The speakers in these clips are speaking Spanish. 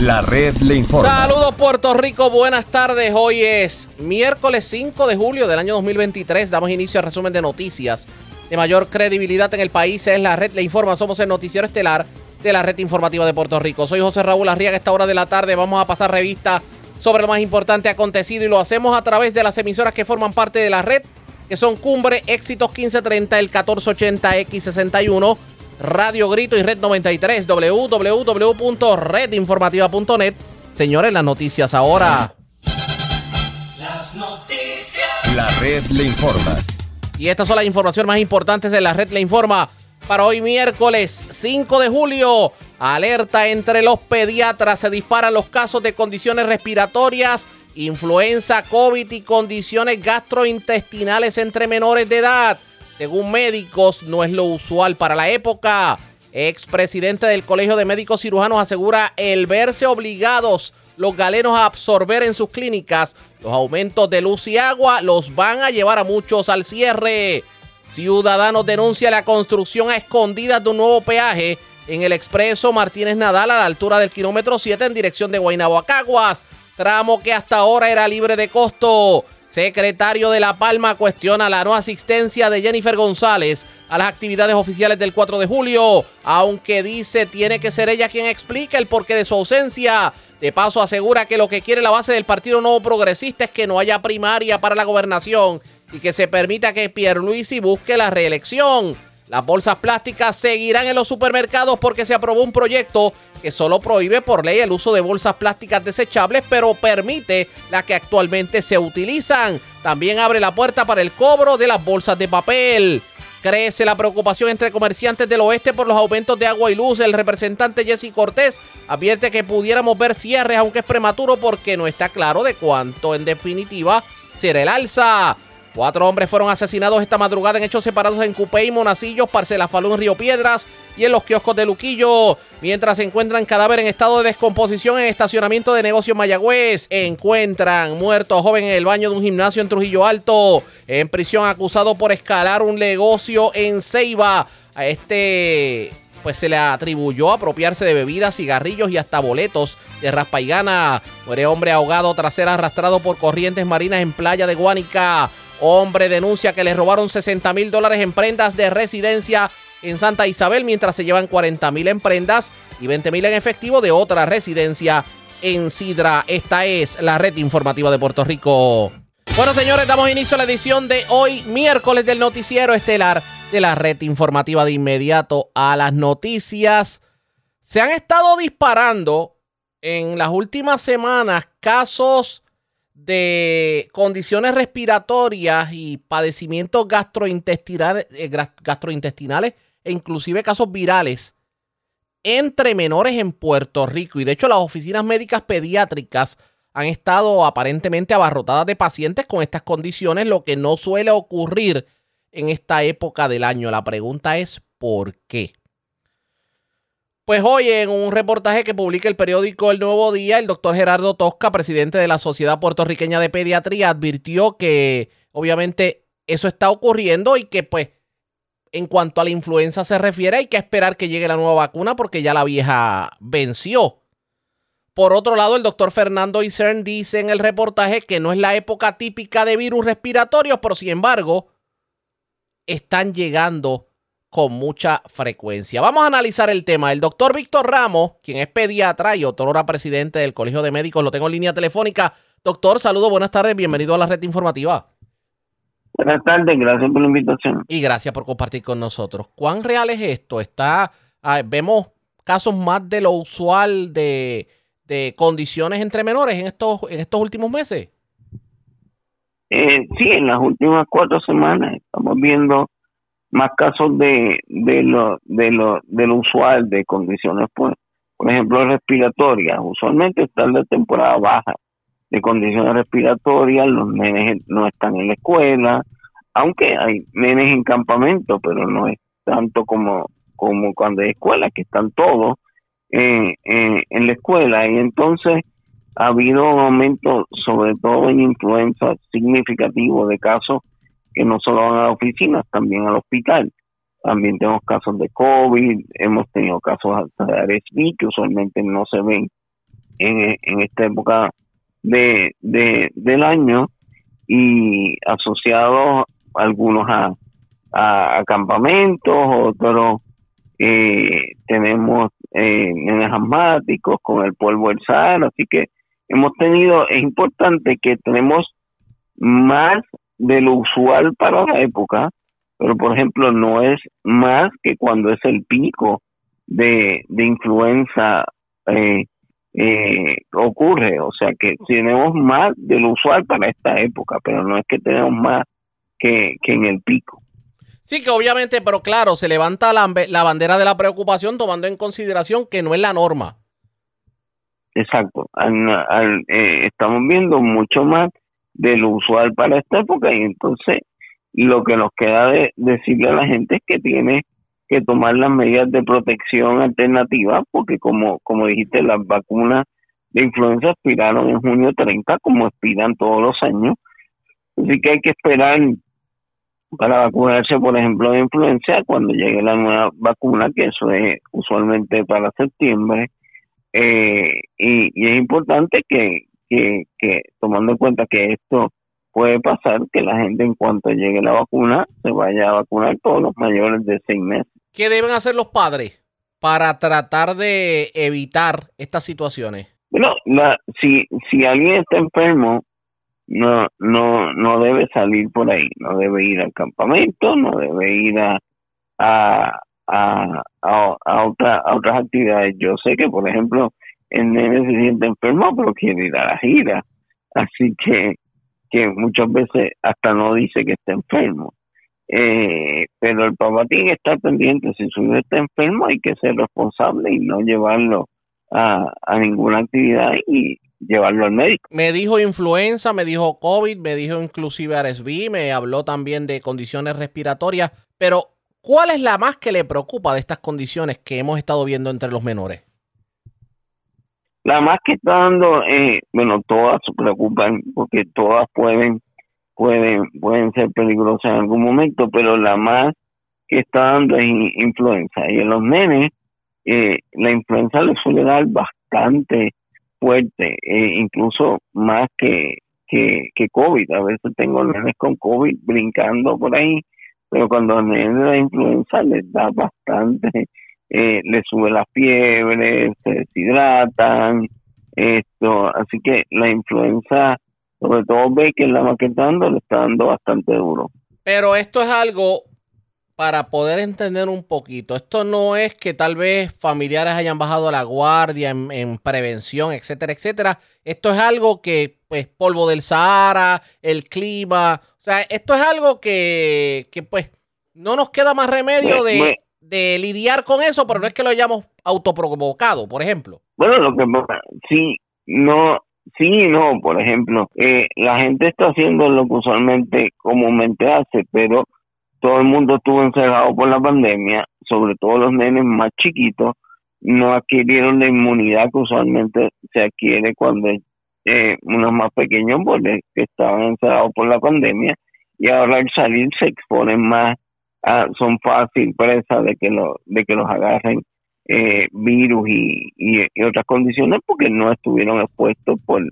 La red le informa. Saludos Puerto Rico, buenas tardes. Hoy es miércoles 5 de julio del año 2023. Damos inicio al resumen de noticias de mayor credibilidad en el país. Es la red le informa. Somos el noticiero estelar de la red informativa de Puerto Rico. Soy José Raúl Arriaga. A esta hora de la tarde vamos a pasar revista sobre lo más importante acontecido y lo hacemos a través de las emisoras que forman parte de la red, que son Cumbre, Éxitos 1530, el 1480X61 Radio Grito y Red 93, www.redinformativa.net. Señores, las noticias ahora. Las noticias. La red le informa. Y estas son las informaciones más importantes de la red le informa. Para hoy miércoles 5 de julio, alerta entre los pediatras, se disparan los casos de condiciones respiratorias, influenza, COVID y condiciones gastrointestinales entre menores de edad. Según médicos, no es lo usual para la época. Expresidente del Colegio de Médicos Cirujanos asegura el verse obligados los galenos a absorber en sus clínicas los aumentos de luz y agua los van a llevar a muchos al cierre. Ciudadanos denuncia la construcción a escondidas de un nuevo peaje en el expreso Martínez Nadal a la altura del kilómetro 7 en dirección de Guaynabo tramo que hasta ahora era libre de costo. Secretario de La Palma cuestiona la no asistencia de Jennifer González a las actividades oficiales del 4 de julio, aunque dice tiene que ser ella quien explique el porqué de su ausencia. De paso asegura que lo que quiere la base del Partido Nuevo Progresista es que no haya primaria para la gobernación y que se permita que Pierluisi busque la reelección. Las bolsas plásticas seguirán en los supermercados porque se aprobó un proyecto que solo prohíbe por ley el uso de bolsas plásticas desechables, pero permite las que actualmente se utilizan. También abre la puerta para el cobro de las bolsas de papel. Crece la preocupación entre comerciantes del oeste por los aumentos de agua y luz. El representante Jesse Cortés advierte que pudiéramos ver cierres, aunque es prematuro porque no está claro de cuánto en definitiva será el alza. Cuatro hombres fueron asesinados esta madrugada en hechos separados en Cupey, Monacillos, Parcela Falú en Río Piedras y en los kioscos de Luquillo. Mientras se encuentran cadáver en estado de descomposición en estacionamiento de negocios Mayagüez. Encuentran muerto joven en el baño de un gimnasio en Trujillo Alto. En prisión acusado por escalar un negocio en Ceiba. A este pues se le atribuyó apropiarse de bebidas, cigarrillos y hasta boletos de raspa y gana. Muere hombre ahogado tras ser arrastrado por corrientes marinas en playa de Guánica. Hombre denuncia que le robaron 60 mil dólares en prendas de residencia en Santa Isabel, mientras se llevan 40 mil en prendas y 20 mil en efectivo de otra residencia en Sidra. Esta es la red informativa de Puerto Rico. Bueno, señores, damos inicio a la edición de hoy, miércoles del noticiero estelar de la red informativa de inmediato a las noticias. Se han estado disparando en las últimas semanas casos de condiciones respiratorias y padecimientos gastrointestinales, eh, gastrointestinales e inclusive casos virales entre menores en Puerto Rico. Y de hecho las oficinas médicas pediátricas han estado aparentemente abarrotadas de pacientes con estas condiciones, lo que no suele ocurrir en esta época del año. La pregunta es ¿por qué? Pues hoy en un reportaje que publica el periódico El Nuevo Día, el doctor Gerardo Tosca, presidente de la Sociedad Puertorriqueña de Pediatría, advirtió que obviamente eso está ocurriendo y que pues en cuanto a la influenza se refiere hay que esperar que llegue la nueva vacuna porque ya la vieja venció. Por otro lado, el doctor Fernando Isern dice en el reportaje que no es la época típica de virus respiratorios, pero sin embargo están llegando con mucha frecuencia. Vamos a analizar el tema. El doctor Víctor Ramos, quien es pediatra y otrora presidente del Colegio de Médicos, lo tengo en línea telefónica. Doctor, saludo, buenas tardes, bienvenido a la red informativa. Buenas tardes, gracias por la invitación. Y gracias por compartir con nosotros. ¿Cuán real es esto? Está, ah, vemos casos más de lo usual de, de, condiciones entre menores en estos, en estos últimos meses. Eh, sí, en las últimas cuatro semanas estamos viendo más casos de, de lo de lo de lo usual de condiciones por, por ejemplo respiratorias. Usualmente está en la temporada baja de condiciones respiratorias los nenes no están en la escuela aunque hay nenes en campamento pero no es tanto como como cuando hay escuela que están todos eh, eh, en la escuela. Y entonces ha habido un aumento sobre todo en influenza significativo de casos que no solo van a la oficina, también al hospital. También tenemos casos de COVID, hemos tenido casos de RSV que usualmente no se ven en, en esta época de, de, del año y asociados algunos a, a, campamentos, otros eh, tenemos eh, asmáticos con el polvo del Sahara, así que hemos tenido, es importante que tenemos más de lo usual para la época, pero por ejemplo no es más que cuando es el pico de, de influenza eh, eh, ocurre, o sea que tenemos más de lo usual para esta época, pero no es que tenemos más que, que en el pico. Sí, que obviamente, pero claro, se levanta la, la bandera de la preocupación tomando en consideración que no es la norma. Exacto, eh, estamos viendo mucho más de lo usual para esta época y entonces lo que nos queda de decirle a la gente es que tiene que tomar las medidas de protección alternativas, porque como, como dijiste, las vacunas de influenza expiraron en junio 30, como expiran todos los años. Así que hay que esperar para vacunarse, por ejemplo, de influenza cuando llegue la nueva vacuna, que eso es usualmente para septiembre. Eh, y, es importante que, que, que, tomando en cuenta que esto puede pasar, que la gente en cuanto llegue la vacuna se vaya a vacunar todos los mayores de seis meses. ¿Qué deben hacer los padres para tratar de evitar estas situaciones? Bueno, la, si, si alguien está enfermo, no, no, no debe salir por ahí, no debe ir al campamento, no debe ir a, a, a, a, otra, a otras actividades. Yo sé que, por ejemplo, el nene se siente enfermo, pero quiere ir a la gira. Así que, que muchas veces hasta no dice que está enfermo. Eh, pero el papá tiene que estar pendiente. Si su hijo está enfermo, hay que ser responsable y no llevarlo a, ninguna actividad y llevarlo al médico. Me dijo influenza, me dijo COVID, me dijo inclusive RSV, me habló también de condiciones respiratorias, pero ¿cuál es la más que le preocupa de estas condiciones que hemos estado viendo entre los menores? La más que está dando, eh, bueno, todas se preocupan porque todas pueden pueden, pueden ser peligrosas en algún momento, pero la más que está dando es influenza. Y en los nenes, eh, la influenza le suele dar bastante fuerte, eh, incluso más que, que, que COVID. A veces tengo nenes con COVID brincando por ahí, pero cuando a nenes la influenza les da bastante, eh, les sube la fiebre, se deshidratan, esto, así que la influenza sobre todo ve que la maquetando le está dando bastante duro. Pero esto es algo para poder entender un poquito. Esto no es que tal vez familiares hayan bajado la guardia en, prevención, etcétera, etcétera. Esto es algo que, pues, polvo del Sahara, el clima, o sea, esto es algo que, que pues, no nos queda más remedio de, de lidiar con eso, pero no es que lo hayamos autoprovocado, por ejemplo. Bueno, lo que sí, no, sí y no, por ejemplo, eh, la gente está haciendo lo que usualmente comúnmente hace, pero todo el mundo estuvo encerrado por la pandemia, sobre todo los nenes más chiquitos, no adquirieron la inmunidad que usualmente se adquiere cuando eh, unos más pequeños porque estaban encerrados por la pandemia y ahora al salir se exponen más, son fácil presa de que, lo, de que los agarren eh, virus y, y, otras condiciones porque no estuvieron expuestos por,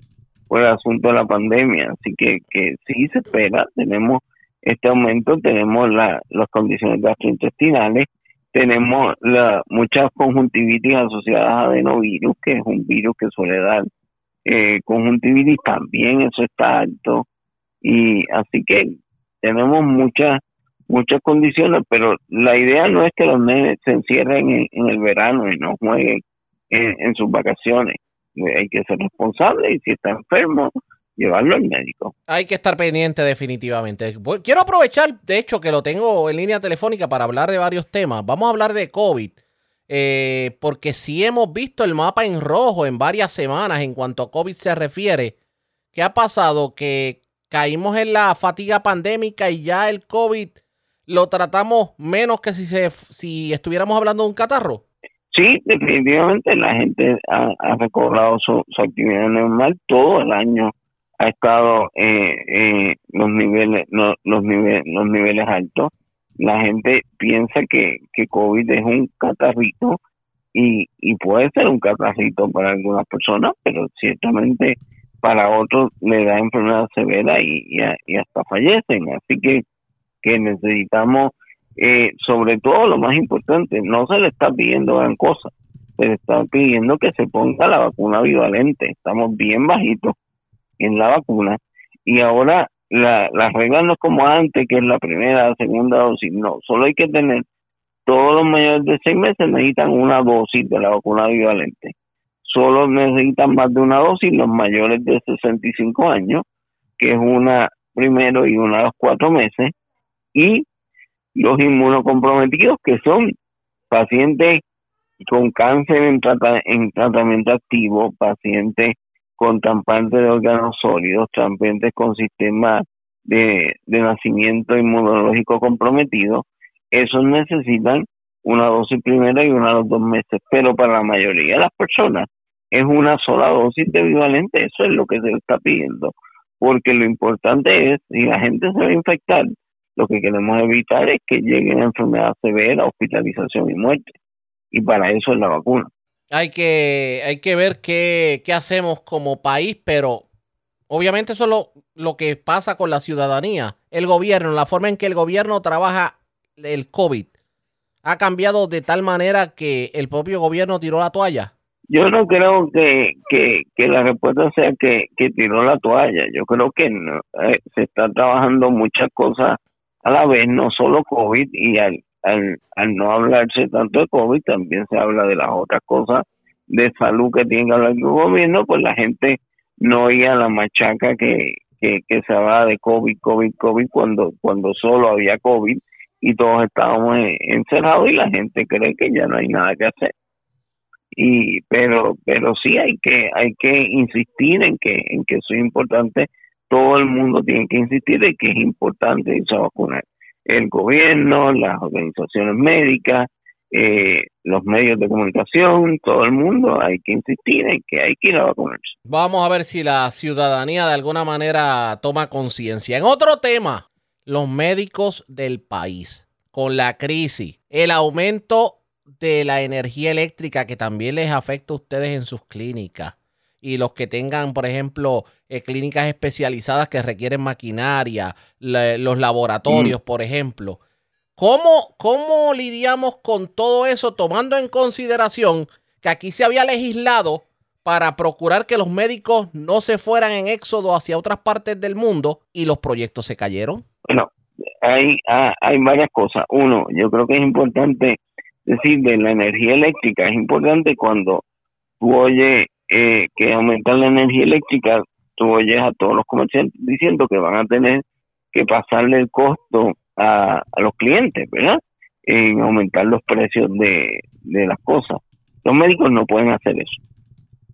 por el asunto de la pandemia. Así que, que sí se espera, tenemos este aumento, tenemos la, las condiciones gastrointestinales, tenemos la, muchas conjuntivitis asociadas a adenovirus, que es un virus que suele dar eh, conjuntivitis, también eso está alto. Y así que tenemos muchas muchas condiciones, pero la idea no es que los nenes se encierren en, el verano y no jueguen en, sus vacaciones. Hay que ser responsable y si está enfermo, llevarlo al médico. Hay que estar pendiente definitivamente. Quiero aprovechar, de hecho, que lo tengo en línea telefónica para hablar de varios temas. Vamos a hablar de COVID, eh, porque si hemos visto el mapa en rojo en varias semanas en cuanto a COVID se refiere. ¿Qué ha pasado? Que caímos en la fatiga pandémica y ya el COVID lo tratamos menos que si, se, si estuviéramos hablando de un catarro? Sí, definitivamente la gente ha, recobrado su, actividad normal todo el año ha estado eh, eh, los niveles los niveles los niveles altos la gente piensa que que covid es un catarrito y, y puede ser un catarrito para algunas personas, pero ciertamente para otros le da enfermedad severa y, y, hasta fallecen. Así que, que necesitamos, eh, sobre todo lo más importante, no se le está pidiendo gran cosa, se le está pidiendo que se ponga la vacuna bivalente. Estamos bien bajitos en la vacuna y ahora la, las reglas no es como antes, que es la primera, la segunda dosis, no, solo hay que tener todos los mayores de seis meses necesitan una dosis de la vacuna bivalente. Solo necesitan más de una dosis los mayores de 65 años, que es una primero y una a los cuatro meses, y los inmunocomprometidos, que son pacientes con cáncer en, en tratamiento activo, pacientes con trasplantes de órganos sólidos, trasplantes con sistema de, de nacimiento inmunológico comprometido, esos necesitan una dosis primera y una a los dos meses, pero para la mayoría de las personas es una sola dosis de bivalente, eso es lo que se está pidiendo, porque lo importante es, si la gente se va a infectar, lo que queremos evitar es que llegue a enfermedad severa, hospitalización y muerte, y para eso es la vacuna. Hay que, hay que ver qué, qué hacemos como país, pero obviamente eso es lo, lo que pasa con la ciudadanía. El gobierno, la forma en que el gobierno trabaja el COVID, ha cambiado de tal manera que el propio gobierno tiró la toalla. Yo no creo que, que, que la respuesta sea que, que tiró la toalla. Yo creo que eh, se está trabajando muchas cosas a la vez, no solo COVID, y al, al, al no hablarse tanto de COVID, también se habla de las otras cosas de salud que tiene que hablar el gobierno, pues la gente no oía la machaca que, que, que se hablaba de COVID, COVID, COVID, cuando, cuando solo había COVID y todos estábamos encerrados y la gente cree que ya no hay nada que hacer. Y, pero, pero sí hay que, hay que insistir en que, en que eso es importante. Todo el mundo tiene que insistir en que es importante irse a vacunar el gobierno, las organizaciones médicas, eh, los medios de comunicación, todo el mundo, hay que insistir en que hay que ir a vacunarse. Vamos a ver si la ciudadanía de alguna manera toma conciencia. En otro tema, los médicos del país, con la crisis, el aumento de la energía eléctrica que también les afecta a ustedes en sus clínicas y los que tengan, por ejemplo, eh, clínicas especializadas que requieren maquinaria, los laboratorios, mm. por ejemplo. ¿Cómo, ¿Cómo lidiamos con todo eso tomando en consideración que aquí se había legislado para procurar que los médicos no se fueran en éxodo hacia otras partes del mundo y los proyectos se cayeron? Bueno, hay, ah, hay varias cosas. Uno, yo creo que es importante decir de la energía eléctrica, es importante cuando tú oyes eh, que aumentar la energía eléctrica, tú oyes a todos los comerciantes diciendo que van a tener que pasarle el costo a, los clientes, ¿verdad? En aumentar los precios de, de las cosas. Los médicos no pueden hacer eso.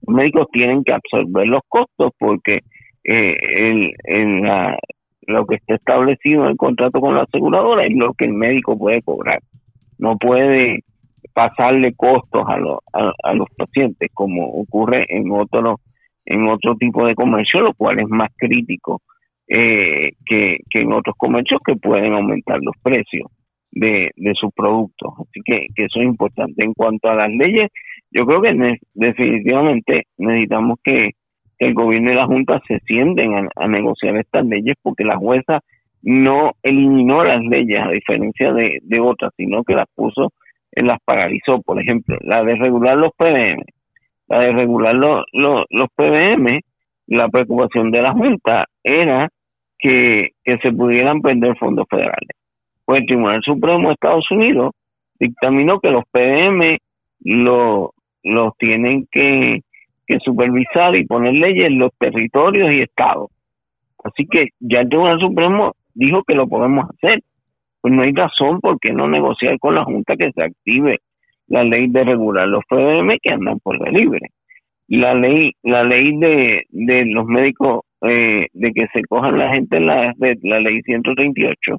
Los médicos tienen que absorber los costos porque eh, el, en la, lo que está establecido en el contrato con la aseguradora es lo que el médico puede cobrar. No puede pasarle costos a, los a, los pacientes como ocurre en otro en otro tipo de comercio lo cual es más crítico eh, que, en otros comercios que pueden aumentar los precios de, de sus productos. Así que, eso es importante. En cuanto a las leyes yo creo que definitivamente necesitamos que, el gobierno y la junta se sienten a, negociar estas leyes porque la jueza no eliminó las leyes a diferencia de, de otras sino que las puso las paralizó, por ejemplo, la de regular los PBM, la de regular los, los, PBM, la preocupación de la Junta era que, se pudieran perder fondos federales. Pues el Tribunal Supremo de Estados Unidos dictaminó que los PBM los tienen que, que supervisar y poner leyes en los territorios y estados. Así que ya el Tribunal Supremo dijo que lo podemos hacer pues no hay razón por qué no negociar con la Junta que se active la ley de regular los PBM que andan por la libre. La ley, la ley de, de los médicos eh, de que se cojan la gente en la la ley 138.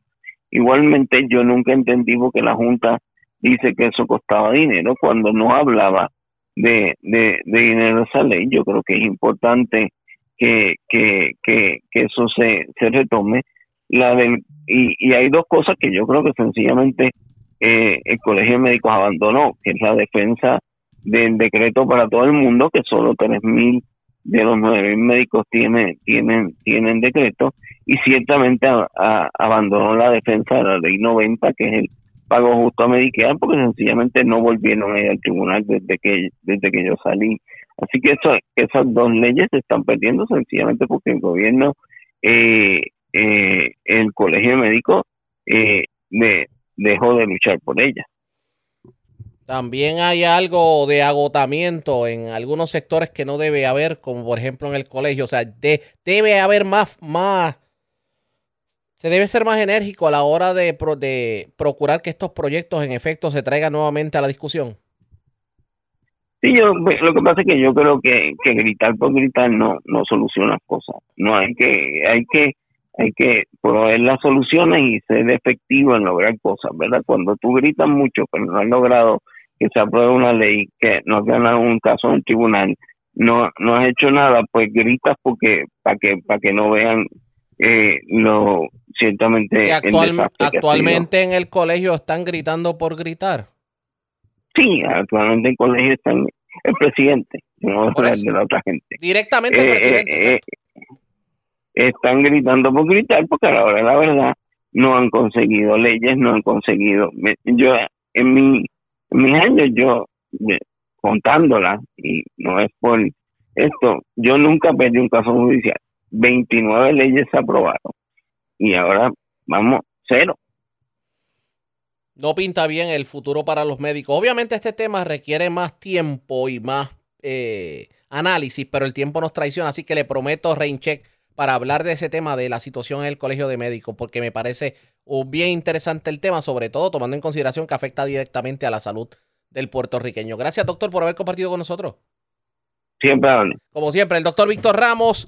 Igualmente yo nunca entendí porque la Junta dice que eso costaba dinero cuando no hablaba de, de, de dinero esa ley. Yo creo que es importante que, que, que, que eso se, se retome la del, y, y hay dos cosas que yo creo que sencillamente eh, el Colegio de Médicos abandonó, que es la defensa del decreto para todo el mundo, que solo 3.000 de los 9.000 médicos tienen, tienen, tienen decreto, y ciertamente abandonó la defensa de la ley 90, que es el pago justo a Medicare, porque sencillamente no volvieron a ir al tribunal desde que, desde que yo salí. Así que eso, esas dos leyes se están perdiendo sencillamente porque el gobierno, eh, eh, el colegio médico, eh, dejó de luchar por ellas. También hay algo de agotamiento en algunos sectores que no debe haber, como por ejemplo en el colegio. O sea, debe haber más, más, se debe ser más enérgico a la hora de, de procurar que estos proyectos en efecto se traigan nuevamente a la discusión. Sí, yo, pues, lo que pasa es que yo creo que, que gritar por gritar no, no soluciona cosas. No hay que, hay que, hay que proveer las soluciones y ser efectivo en lograr cosas, ¿verdad? Cuando tú gritas mucho, pero no has logrado que se apruebe una ley, que no has ganado un caso en un tribunal, no, no has hecho nada, pues gritas porque para que para que no vean eh, lo ciertamente actualmente en el colegio están gritando por gritar. Sí, actualmente en el colegio están el presidente, no de la otra gente. Directamente el eh, presidente. Eh, están gritando por gritar porque a la verdad no han conseguido leyes, no han conseguido. Yo en mi mis años yo, contándola, y no es por esto, yo nunca perdí un caso judicial. 29 leyes se aprobaron y ahora vamos cero. No pinta bien el futuro para los médicos. Obviamente este tema requiere más tiempo y más eh, análisis, pero el tiempo nos traiciona, así que le prometo Raincheck para hablar de ese tema de la situación en el Colegio de Médicos, porque me parece bien interesante el tema, sobre todo tomando en consideración que afecta directamente a la salud del puertorriqueño. Gracias, doctor, por haber compartido con nosotros. Siempre, Como siempre, el doctor Víctor Ramos.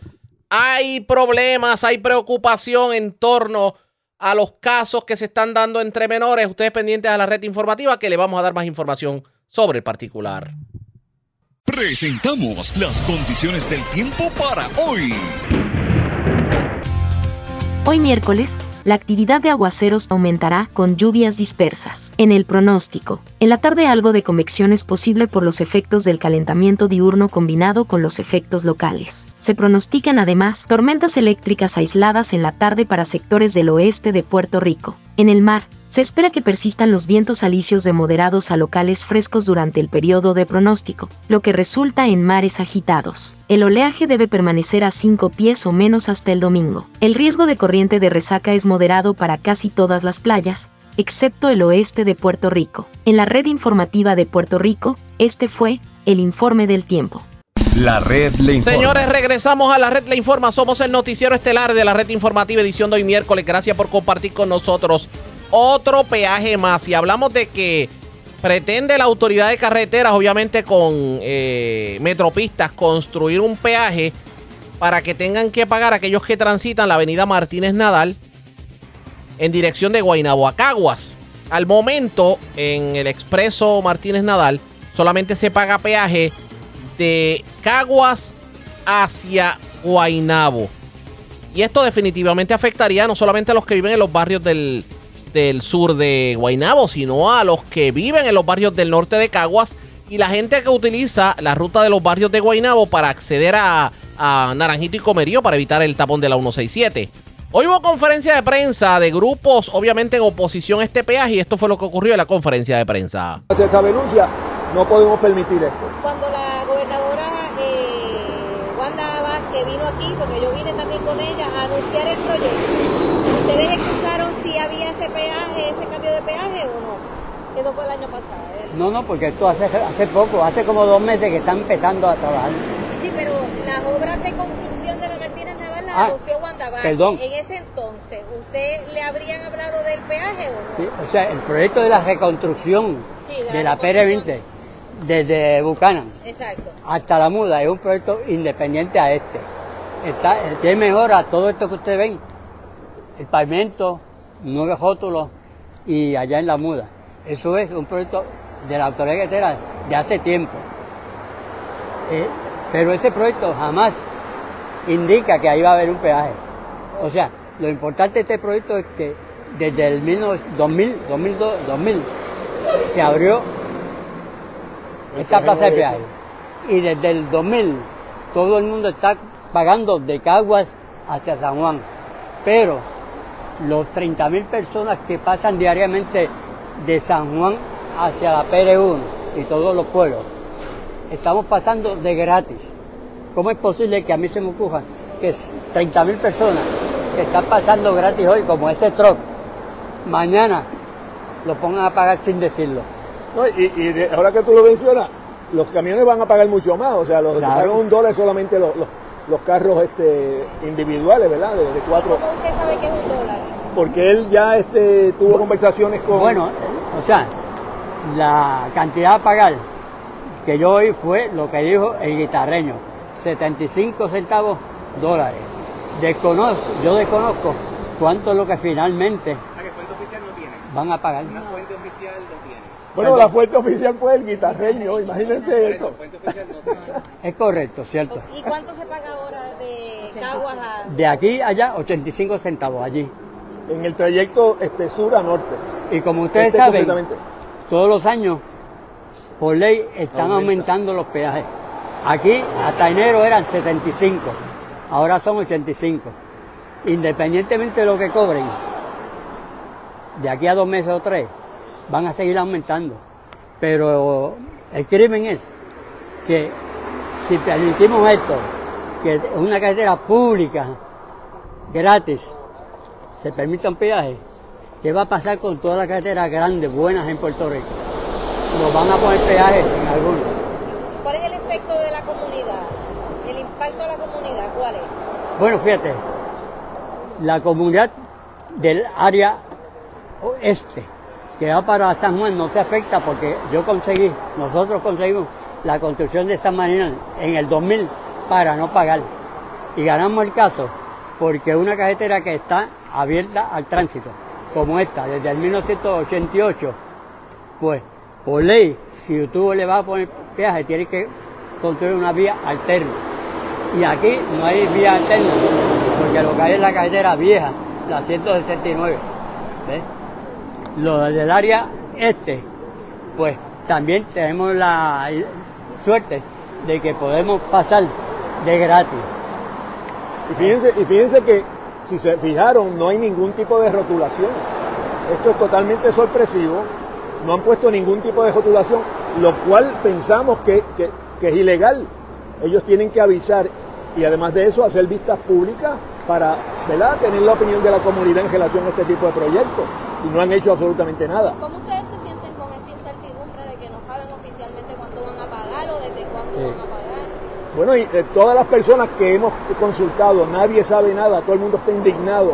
Hay problemas, hay preocupación en torno a los casos que se están dando entre menores. Ustedes pendientes a la red informativa que le vamos a dar más información sobre el particular. Presentamos las condiciones del tiempo para hoy. Hoy miércoles, la actividad de aguaceros aumentará con lluvias dispersas. En el pronóstico, en la tarde algo de convección es posible por los efectos del calentamiento diurno combinado con los efectos locales. Se pronostican además tormentas eléctricas aisladas en la tarde para sectores del oeste de Puerto Rico. En el mar, se espera que persistan los vientos alisios de moderados a locales frescos durante el periodo de pronóstico, lo que resulta en mares agitados. El oleaje debe permanecer a 5 pies o menos hasta el domingo. El riesgo de corriente de resaca es moderado para casi todas las playas, excepto el oeste de Puerto Rico. En la red informativa de Puerto Rico, este fue el informe del tiempo. La red le informa. Señores, regresamos a la red le informa. Somos el noticiero estelar de la red informativa edición de hoy miércoles. Gracias por compartir con nosotros otro peaje más. Y hablamos de que pretende la autoridad de carreteras, obviamente con eh, metropistas, construir un peaje para que tengan que pagar aquellos que transitan la avenida Martínez Nadal en dirección de Guaynabo a Caguas. Al momento, en el expreso Martínez Nadal, solamente se paga peaje de Caguas hacia Guaynabo. Y esto definitivamente afectaría no solamente a los que viven en los barrios del, del sur de Guaynabo, sino a los que viven en los barrios del norte de Caguas y la gente que utiliza la ruta de los barrios de Guaynabo para acceder a, Naranjito y Comerío para evitar el tapón de la 167. Hoy hubo conferencia de prensa de grupos, obviamente en oposición a este peaje, y esto fue lo que ocurrió en la conferencia de prensa. Esta denuncia, no podemos permitir esto. Cuando la gobernadora eh, Wanda Vázquez vino aquí, porque yo vine también con ella, a anunciar el proyecto, ¿ustedes escucharon si había ese peaje, ese cambio de peaje o no? Eso fue el año pasado. No, no, porque esto hace, hace poco, hace como dos meses que están empezando a trabajar. Sí, pero las obras de construcción de la Martínez Naval las ah, anunció Wanda Perdón. En ese entonces, ¿usted le habrían hablado del peaje o no? Sí, o sea, el proyecto de la reconstrucción de la PR20 desde Buchanan Exacto. hasta la muda es un proyecto independiente a este. Está, tiene mejora todo esto que ustedes ven. El pavimento, nueve rótulos y allá en la muda. Eso es un proyecto de la autoridad guetera de hace tiempo. Eh, pero ese proyecto jamás indica que ahí va a haber un peaje. O sea, lo importante de este proyecto es que desde el 2000, 2000, 2000 se abrió esta plaza de peaje. Y desde el 2000 todo el mundo está pagando de Caguas hacia San Juan. Pero los 30 mil personas que pasan diariamente de San Juan hacia la PR1 y todos los pueblos, estamos pasando de gratis. ¿Cómo es posible que a mí se me ocurra que 30 mil personas que están pasando gratis hoy, como ese truck, mañana lo pongan a pagar sin decirlo? No, y, y de- ahora que tú lo mencionas, los camiones van a pagar mucho más, o sea, los Claro. pagan un dólar solamente los, los, los carros este, individuales, ¿verdad? De, de cuatro. ¿Cómo usted sabe que es un dólar? Porque él ya este, tuvo conversaciones con... Bueno, o sea, la cantidad a pagar que yo oí fue lo que dijo el guitarreño, 75 centavos dólares. Desconozco, yo desconozco cuánto es lo que finalmente van a pagar. Bueno, la fuente oficial fue el guitarreño, imagínense eso. Es correcto, ¿cierto? ¿Y cuánto se paga ahora de Caguas a...? De aquí allá, 85 centavos allí. En el trayecto este, sur a norte. Y como ustedes Este saben, todos los años, por ley, están Aumenta. aumentando los peajes. Aquí hasta enero eran 75, ahora son 85. Independientemente de lo que cobren, de aquí a dos meses o tres, van a seguir aumentando. Pero el crimen es que si permitimos esto, que una carretera pública, gratis, se permita un peaje, ¿qué va a pasar con todas las carreteras grandes, buenas en Puerto Rico? Nos van a poner peajes en algunos. ¿Cuál es el efecto de la comunidad? ¿El impacto de la comunidad cuál es? Bueno, fíjate, la comunidad del área oeste que va para San Juan no se afecta porque yo conseguí, nosotros conseguimos la construcción de San Manuel en el 2000 para no pagar. Y ganamos el caso porque una carretera que está abierta al tránsito, como esta, desde el 1988, pues por ley, si tú le vas a poner peaje, tienes que construir una vía alterna. Y aquí no hay vía alterna, porque lo que hay es la carretera vieja, la 169. ¿ves? Lo del área este, pues también tenemos la suerte de que podemos pasar de gratis. Y fíjense, y fíjense que, si se fijaron, no hay ningún tipo de rotulación. Esto es totalmente sorpresivo. No han puesto ningún tipo de rotulación, lo cual pensamos que, que- es ilegal. Ellos tienen que avisar y además de eso hacer vistas públicas para ¿verdad? tener la opinión de la comunidad en relación a este tipo de proyectos. Y no han hecho absolutamente nada. ¿Cómo ustedes se sienten con esta incertidumbre de que no saben oficialmente cuánto van a pagar o desde cuándo Sí. van a pagar? Bueno, y eh, todas las personas que hemos consultado, nadie sabe nada, todo el mundo está indignado.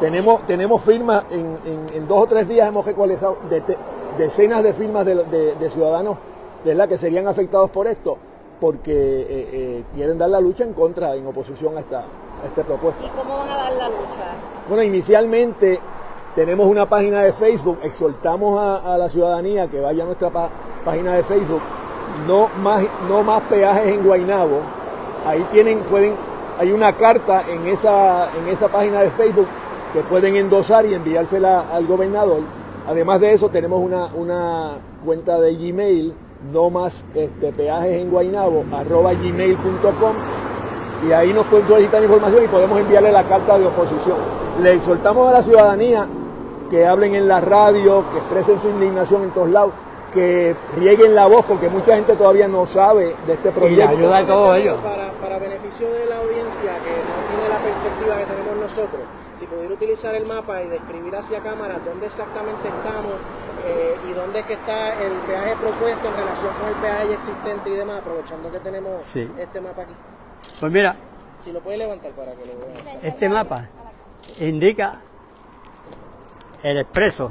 Tenemos, tenemos firmas, en, en- en dos o tres días hemos recolectado de- de- decenas de firmas de, de- de ciudadanos ¿verdad? que serían afectados por esto, porque eh, eh, quieren dar la lucha en contra, en oposición a esta, a esta propuesta. ¿Y cómo van a dar la lucha? Bueno, inicialmente tenemos una página de Facebook, exhortamos a, a la ciudadanía que vaya a nuestra pa- página de Facebook, no más, no más peajes en Guaynabo. Ahí tienen, pueden, hay una carta en esa, en esa página de Facebook que pueden endosar y enviársela al gobernador. Además de eso, tenemos una, una cuenta de Gmail, no más este, peajes en Guaynabo, arroba gmail.com y ahí nos pueden solicitar información y podemos enviarle la carta de oposición. Le exhortamos a la ciudadanía que hablen en la radio, que expresen su indignación en todos lados, que rieguen la voz porque mucha gente todavía no sabe de este Y proyecto. ayuda a todos ellos. Para, para beneficio de la audiencia que no tiene la perspectiva que tenemos nosotros, si pudiera utilizar el mapa y describir hacia cámara dónde exactamente estamos eh, y dónde es que está el peaje propuesto en relación con el peaje existente y demás, aprovechando que tenemos Sí. este mapa aquí. Pues mira, Si lo puede levantar para que lo vean. este mapa indica el expreso,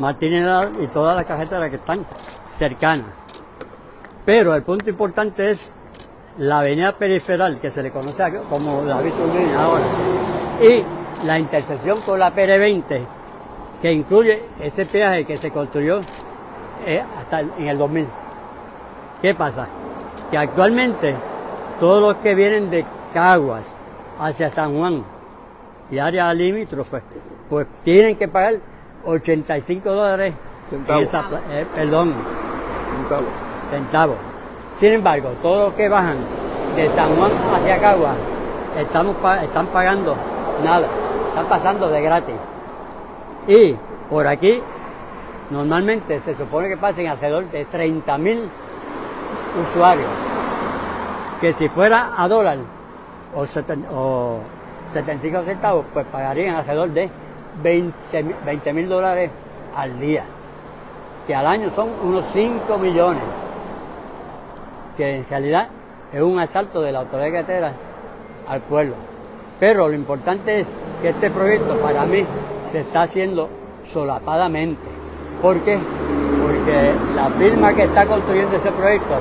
Martínez y todas las carreteras que están cercanas. Pero el punto importante es la avenida periferal, que se le conoce como David Turbina ahora, y la intersección con la PR20, que incluye ese peaje que se construyó eh, hasta en el 2000. ¿Qué pasa? Que actualmente todos los que vienen de Caguas hacia San Juan y área limítrofe, pues tienen que pagar 85 dólares en Centavos. esa eh, perdón, Centavos. centavos Sin embargo, todos los que bajan de San Juan hacia Cagua estamos están pagando nada, están pasando de gratis. Y por aquí normalmente se supone que pasen alrededor de 30.000 usuarios, que si fuera a dólar o, 75 centavos, pues pagarían alrededor de 20 mil dólares al día, que al año son unos 5 millones, que en realidad es un asalto de la autoridad carretera al pueblo. Pero lo importante es que este proyecto para mí se está haciendo solapadamente. ¿Por qué? Porque la firma que está construyendo ese proyecto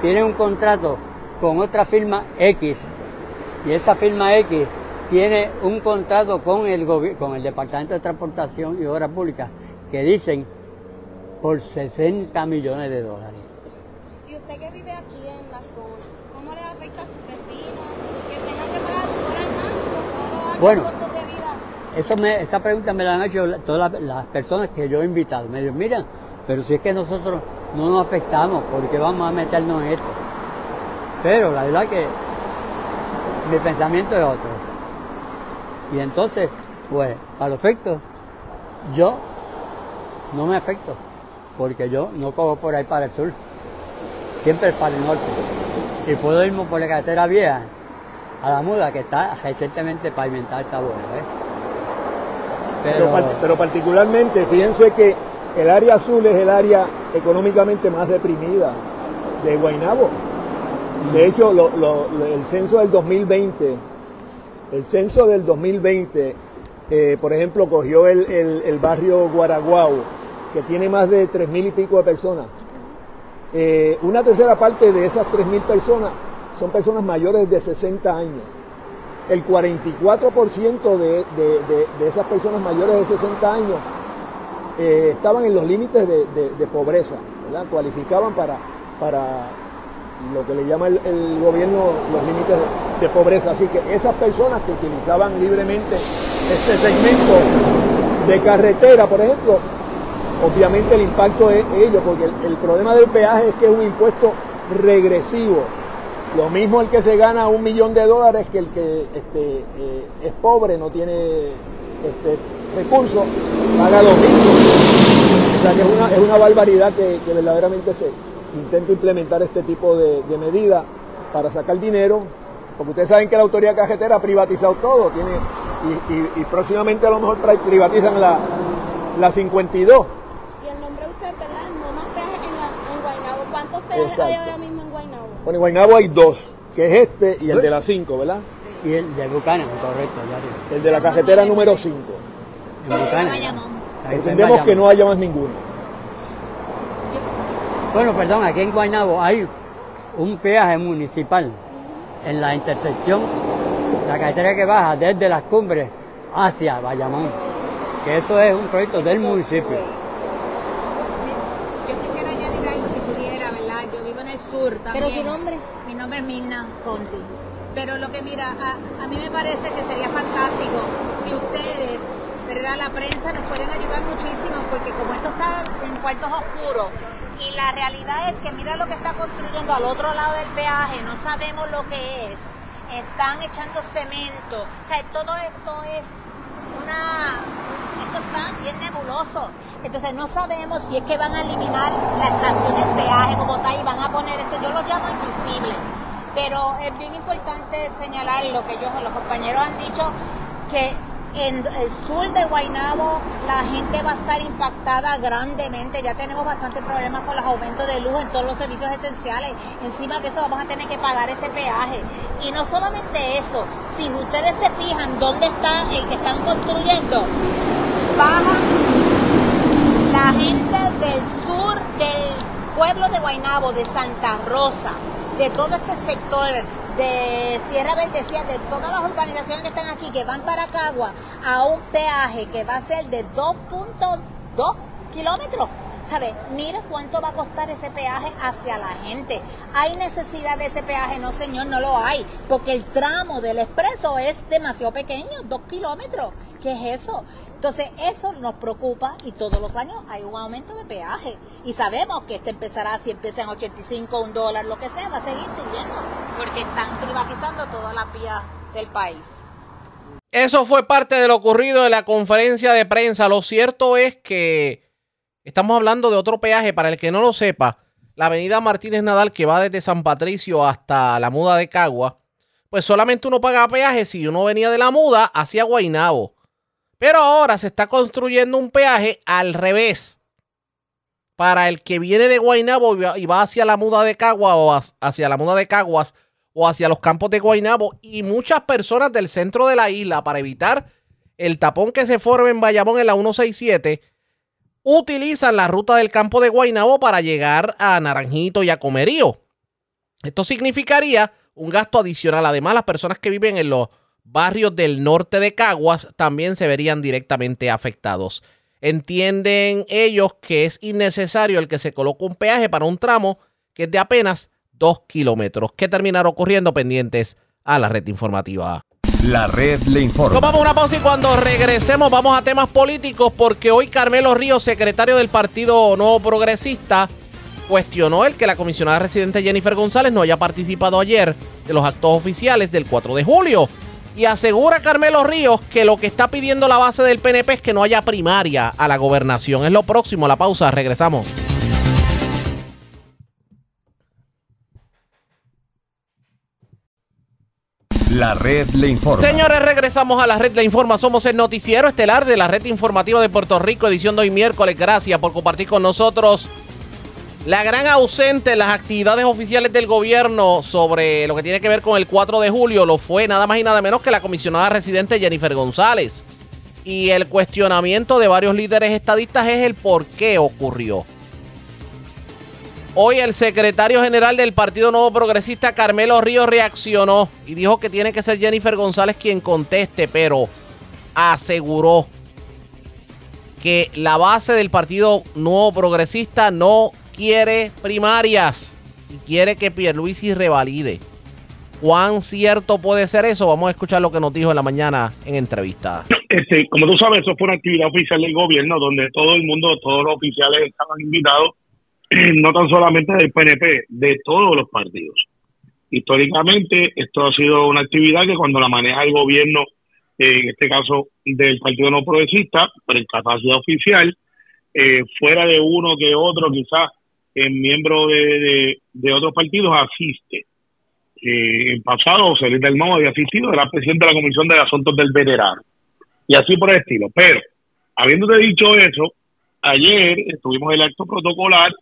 tiene un contrato con otra firma X y esa firma X tiene un contrato con el, con el Departamento de Transportación y Obras Públicas que dicen por 60 millones de dólares. ¿Y usted que vive aquí en la zona, cómo le afecta a sus vecinos? Que tengan que pagar por el bueno, de vida. Eso me, esa pregunta me la han hecho todas las, personas que yo he invitado. Me dicen, mira, pero si es que nosotros no nos afectamos, ¿por qué vamos a meternos en esto? Pero la verdad que mi pensamiento es otro. Y entonces, pues, para los efectos, yo no me afecto, porque yo no cojo por ahí para el sur, siempre para el norte. Y puedo irme por la carretera vieja a la muda, que está recientemente pavimentada, está buena, Pero, pero, particularmente, fíjense que el área azul es el área económicamente más deprimida de Guaynabo. De hecho, el censo del 2020, el censo del 2020, eh, por ejemplo, cogió el, barrio Guaraguao, que tiene más de tres mil y pico de personas. Eh, una tercera parte de esas tres mil personas son personas mayores de 60 años. El 44% de, de, esas personas mayores de 60 años eh, estaban en los límites de, pobreza, cualificaban para, para lo que le llama el, gobierno los límites de, pobreza. Así que esas personas que utilizaban libremente este segmento de carretera, por ejemplo, obviamente el impacto es ello, porque el, problema del peaje es que es un impuesto regresivo. Lo mismo el que se gana un millón de dólares que el que este, eh, es pobre, no tiene este, recursos, paga lo mismo. O sea que es una, es una barbaridad que verdaderamente se, intento implementar este tipo de, medidas para sacar dinero, porque ustedes saben que la autoridad cajetera ha privatizado todo, tiene y, próximamente a lo mejor privatizan la, la 52. Y el nombre de usted, ¿verdad? No más peajes en, en Guaynabo. ¿Cuántos peajes hay ahora mismo en Guaynabo? Bueno, en Guaynabo hay dos, que es este y el de la 5, ¿verdad? Sí. Y el de Buchanan, correcto. El de la cajetera número 5. En Buchanan. Entendemos que no haya más ninguno. Bueno, perdón, aquí en Guaynabo hay un peaje municipal en la intersección, la carretera que baja desde las cumbres hacia Bayamón, que eso es un proyecto del municipio. Yo quisiera añadir algo si pudiera, ¿verdad? Yo vivo en el sur también. ¿Pero su nombre? Mi nombre es Mirna Conti. Pero lo que mira, a, a mí me parece que sería fantástico si ustedes ¿verdad? La prensa nos pueden ayudar muchísimo porque como esto está en cuartos oscuros, y la realidad es que mira lo que está construyendo al otro lado del peaje, no sabemos lo que es. Están echando cemento. O sea, todo esto es una... Esto está bien nebuloso. Entonces no sabemos si es que van a eliminar la estación del peaje como tal y van a poner esto. Yo lo llamo invisible. Pero es bien importante señalar lo que ellos, los compañeros han dicho, que en el sur de Guaynabo la gente va a estar impactada grandemente. Ya tenemos bastantes problemas con los aumentos de luz en todos los servicios esenciales. Encima de eso vamos a tener que pagar este peaje. Y no solamente eso, si ustedes se fijan dónde está el que están construyendo, baja la gente del sur del pueblo de Guaynabo, de Santa Rosa, de todo este sector de Sierra Verdecía, de todas las organizaciones que están aquí, que van para Cagua, a un peaje que va a ser de 2.2 kilómetros. ¿sabe? Mire cuánto va a costar ese peaje hacia la gente. ¿Hay necesidad de ese peaje? No, señor, no lo hay, porque el tramo del expreso es demasiado pequeño, dos kilómetros. ¿Qué es eso? Entonces, eso nos preocupa y todos los años hay un aumento de peaje. Y sabemos que este empezará, si empieza en 85, un dólar, lo que sea, va a seguir subiendo, porque están privatizando todas las vías del país. Eso fue parte de lo ocurrido en la conferencia de prensa. Lo cierto es que estamos hablando de otro peaje. Para el que no lo sepa, la avenida Martínez Nadal, que va desde San Patricio hasta la muda de Cagua, pues solamente uno paga peaje si uno venía de la muda hacia Guainabo. Pero ahora se está construyendo un peaje al revés. Para el que viene de Guainabo y va hacia la muda de Cagua o hacia la muda de Caguas o hacia los campos de Guaynabo y muchas personas del centro de la isla para evitar el tapón que se forma en Bayamón en la 167 utilizan la ruta del campo de Guaynabo para llegar a Naranjito y a Comerío. Esto significaría un gasto adicional. Además, las personas que viven en los barrios del norte de Caguas también se verían directamente afectados. Entienden ellos que es innecesario el que se coloque un peaje para un tramo que es de apenas dos kilómetros. ¿Qué terminará ocurriendo pendientes a la red informativa? La red le informa. Tomamos una pausa y cuando regresemos vamos a temas políticos porque hoy Carmelo Ríos, secretario del Partido Nuevo Progresista, cuestionó el que la comisionada residente Jennifer González no haya participado ayer de los actos oficiales del 4 de julio. Y asegura Carmelo Ríos que lo que está pidiendo la base del PNP es que no haya primaria a la gobernación. Es lo próximo, la pausa, regresamos. La red le informa. Señores, regresamos a la red le informa. Somos el noticiero estelar de la red informativa de Puerto Rico, edición de hoy miércoles. Gracias por compartir con nosotros. La gran ausente en las actividades oficiales del gobierno sobre lo que tiene que ver con el 4 de julio lo fue nada más y nada menos que la comisionada residente Jennifer González. Y el cuestionamiento de varios líderes estadistas es el por qué ocurrió. Hoy el secretario general del Partido Nuevo Progresista, Carmelo Ríos, reaccionó y dijo que tiene que ser Jennifer González quien conteste, pero aseguró que la base del Partido Nuevo Progresista no quiere primarias y quiere que Pierluisi revalide. ¿Cuán cierto puede ser eso? Vamos a escuchar lo que nos dijo en la mañana en entrevista. Este, como tú sabes, eso fue una actividad oficial del gobierno donde todo el mundo, todos los oficiales estaban invitados no tan solamente del PNP, de todos los partidos. Históricamente, esto ha sido una actividad que cuando la maneja el gobierno, eh, en este caso del Partido No Progresista, pero en capacidad oficial, eh, fuera de uno que otro, quizás en miembro de, de, otros partidos, asiste. Eh, en pasado, José Luis del Modo había asistido, era presidente de la Comisión de Asuntos del Veterano. Y así por el estilo. Pero, habiéndote dicho eso, ayer estuvimos el acto protocolar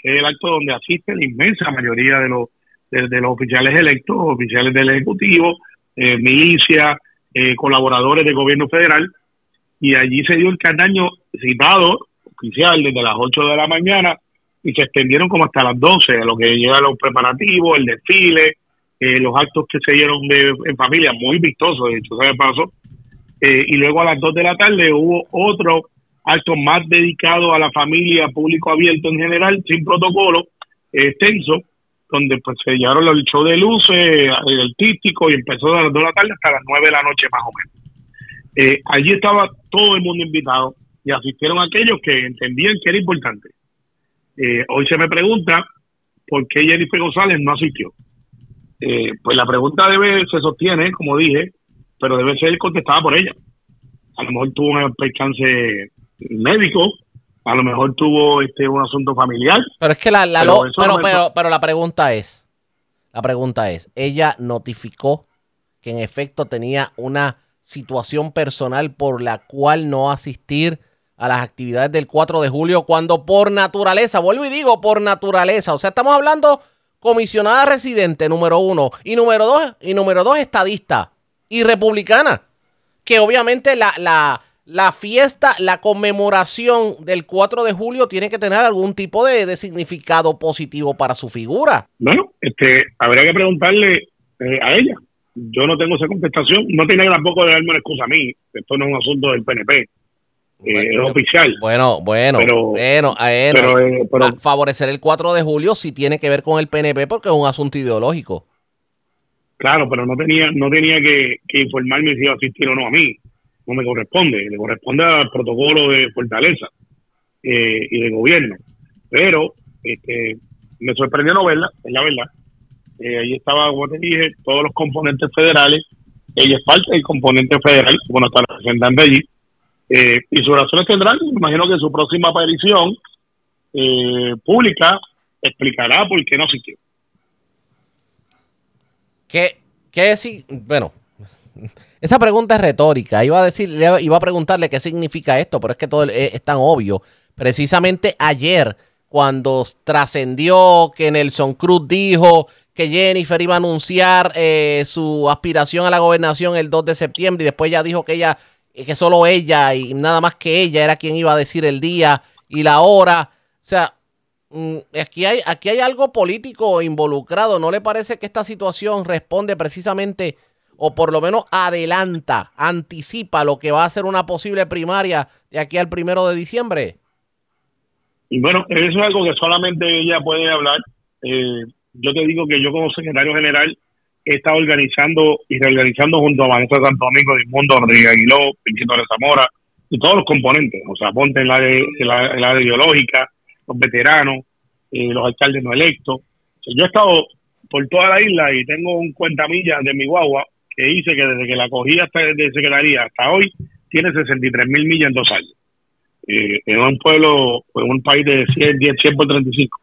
que es el acto donde asiste la inmensa mayoría de los, de, los oficiales electos, oficiales del Ejecutivo, eh, milicia, eh, colaboradores del gobierno federal, y allí se dio el candaño citado oficial desde las 8 de la mañana y se extendieron como hasta las 12, a lo que llega los preparativos, el desfile, eh, los actos que se dieron de, en familia, muy vistosos, de hecho, se paso. Eh, y luego a las 2 de la tarde hubo otro acto más dedicado a la familia, público abierto en general, sin protocolo, extenso, donde pues se llevaron el show de luces, el artístico, y empezó a las 2 de la tarde hasta las 9 de la noche más o menos. Eh, allí estaba todo el mundo invitado y asistieron aquellos que entendían que era importante. Eh, hoy se me pregunta por qué Jennifer González no asistió. Eh, pues la pregunta debe, se sostiene, como dije, pero debe ser contestada por ella. A lo mejor tuvo un percance médico, a lo mejor tuvo este un asunto familiar. Pero es que la, pero, pero, la pregunta es, la pregunta es, ella notificó que en efecto tenía una situación personal por la cual no asistir a las actividades del 4 de julio cuando por naturaleza, vuelvo y digo por naturaleza, o sea, estamos hablando comisionada residente número uno y número dos y número dos estadista y republicana, que obviamente la, la, la fiesta, la conmemoración del 4 de julio tiene que tener algún tipo de, significado positivo para su figura. Bueno, este, habría que preguntarle eh, a ella. Yo no tengo esa contestación. No tiene tampoco de darme una excusa a mí. Esto no es un asunto del PNP. Eh, es oficial. Bueno, bueno, Pero- bueno, bueno. pero, eh, pero- A- favorecer el 4 de julio sí tiene que ver con el PNP porque es un asunto ideológico. Claro, pero no tenía no tenía que, que informarme si iba a asistir o no a mí. No me corresponde. Le corresponde al protocolo de fortaleza eh, y de gobierno. Pero este, me sorprendió no verla, es la verdad. Eh, ahí estaba, como te dije, todos los componentes federales. Ella es parte del componente federal, bueno, está representante allí. Eh, y sus razones tendrán, imagino que su próxima aparición eh, pública explicará por qué no asistió. ¿Qué, qué si, bueno, esa pregunta es retórica. Iba a decir, iba a preguntarle qué significa esto, pero es que todo es, es tan obvio. Precisamente ayer, cuando trascendió que Nelson Cruz dijo que Jennifer iba a anunciar eh, su aspiración a la gobernación el 2 de septiembre y después ya dijo que ella, que solo ella y nada más que ella era quien iba a decir el día y la hora. O sea, Mm, aquí hay, aquí hay algo político involucrado. ¿No le parece que esta situación responde precisamente, o por lo menos adelanta, anticipa lo que va a ser una posible primaria de aquí al primero de diciembre? Y bueno, eso es algo que solamente ella puede hablar. Eh, yo te digo que yo como secretario general he estado organizando y reorganizando junto a Vanessa Santo Domingo, Mundo Rodríguez Aguiló, Pinchito de Zamora y todos los componentes. O sea, ponte en la de, la, en ideológica, los veteranos, eh, los alcaldes no electos. Yo he estado por toda la isla y tengo un cuentamilla de mi guagua que dice que desde que la cogí hasta de secretaría hasta hoy tiene 63 mil millas en dos años. Eh, en un pueblo, en un país de 100, 10, 100 por 35.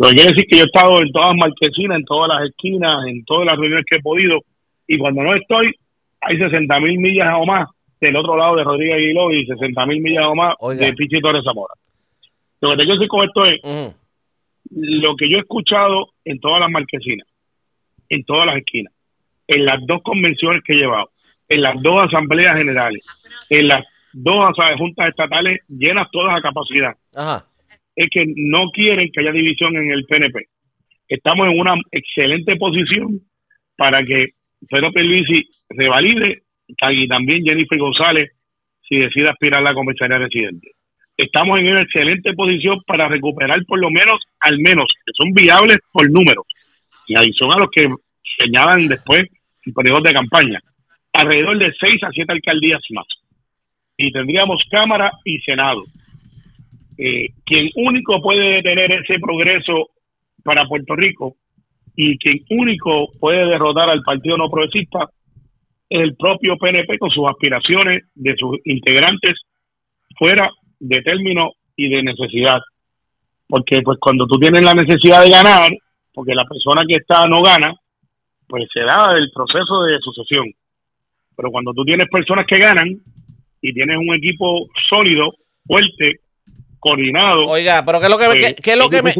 Lo que quiere decir que yo he estado en todas las marquesinas, en todas las esquinas, en todas las reuniones que he podido, y cuando no estoy, hay 60 mil millas o más del otro lado de Rodríguez Aguiló y 60 mil millas o más Oiga. de Pichi Torres Zamora. Lo que te quiero decir con esto es, lo que yo he escuchado en todas las marquesinas, en todas las esquinas, en las dos convenciones que he llevado, en las dos asambleas generales, en las dos asa- juntas estatales llenas todas a capacidad, Ajá. Es que no quieren que haya división en el PNP. Estamos en una excelente posición para que Pedro Pierluisi revalide y también Jennifer González si decide aspirar a la comisaría residente. Estamos en una excelente posición para recuperar por lo menos, al menos, que son viables por números, y adición a los que señalan después en periodos de campaña, alrededor de seis a siete alcaldías más. Y tendríamos Cámara y Senado. Eh, quien único puede detener ese progreso para Puerto Rico y quien único puede derrotar al Partido No Progresista es el propio PNP con sus aspiraciones de sus integrantes fuera de término y de necesidad. Porque pues cuando tú tienes la necesidad de ganar, porque la persona que está no gana, pues se da el proceso de sucesión. Pero cuando tú tienes personas que ganan y tienes un equipo sólido, fuerte, coordinado, Oiga, pero ¿qué es lo que, pues, qué- qué es lo que me,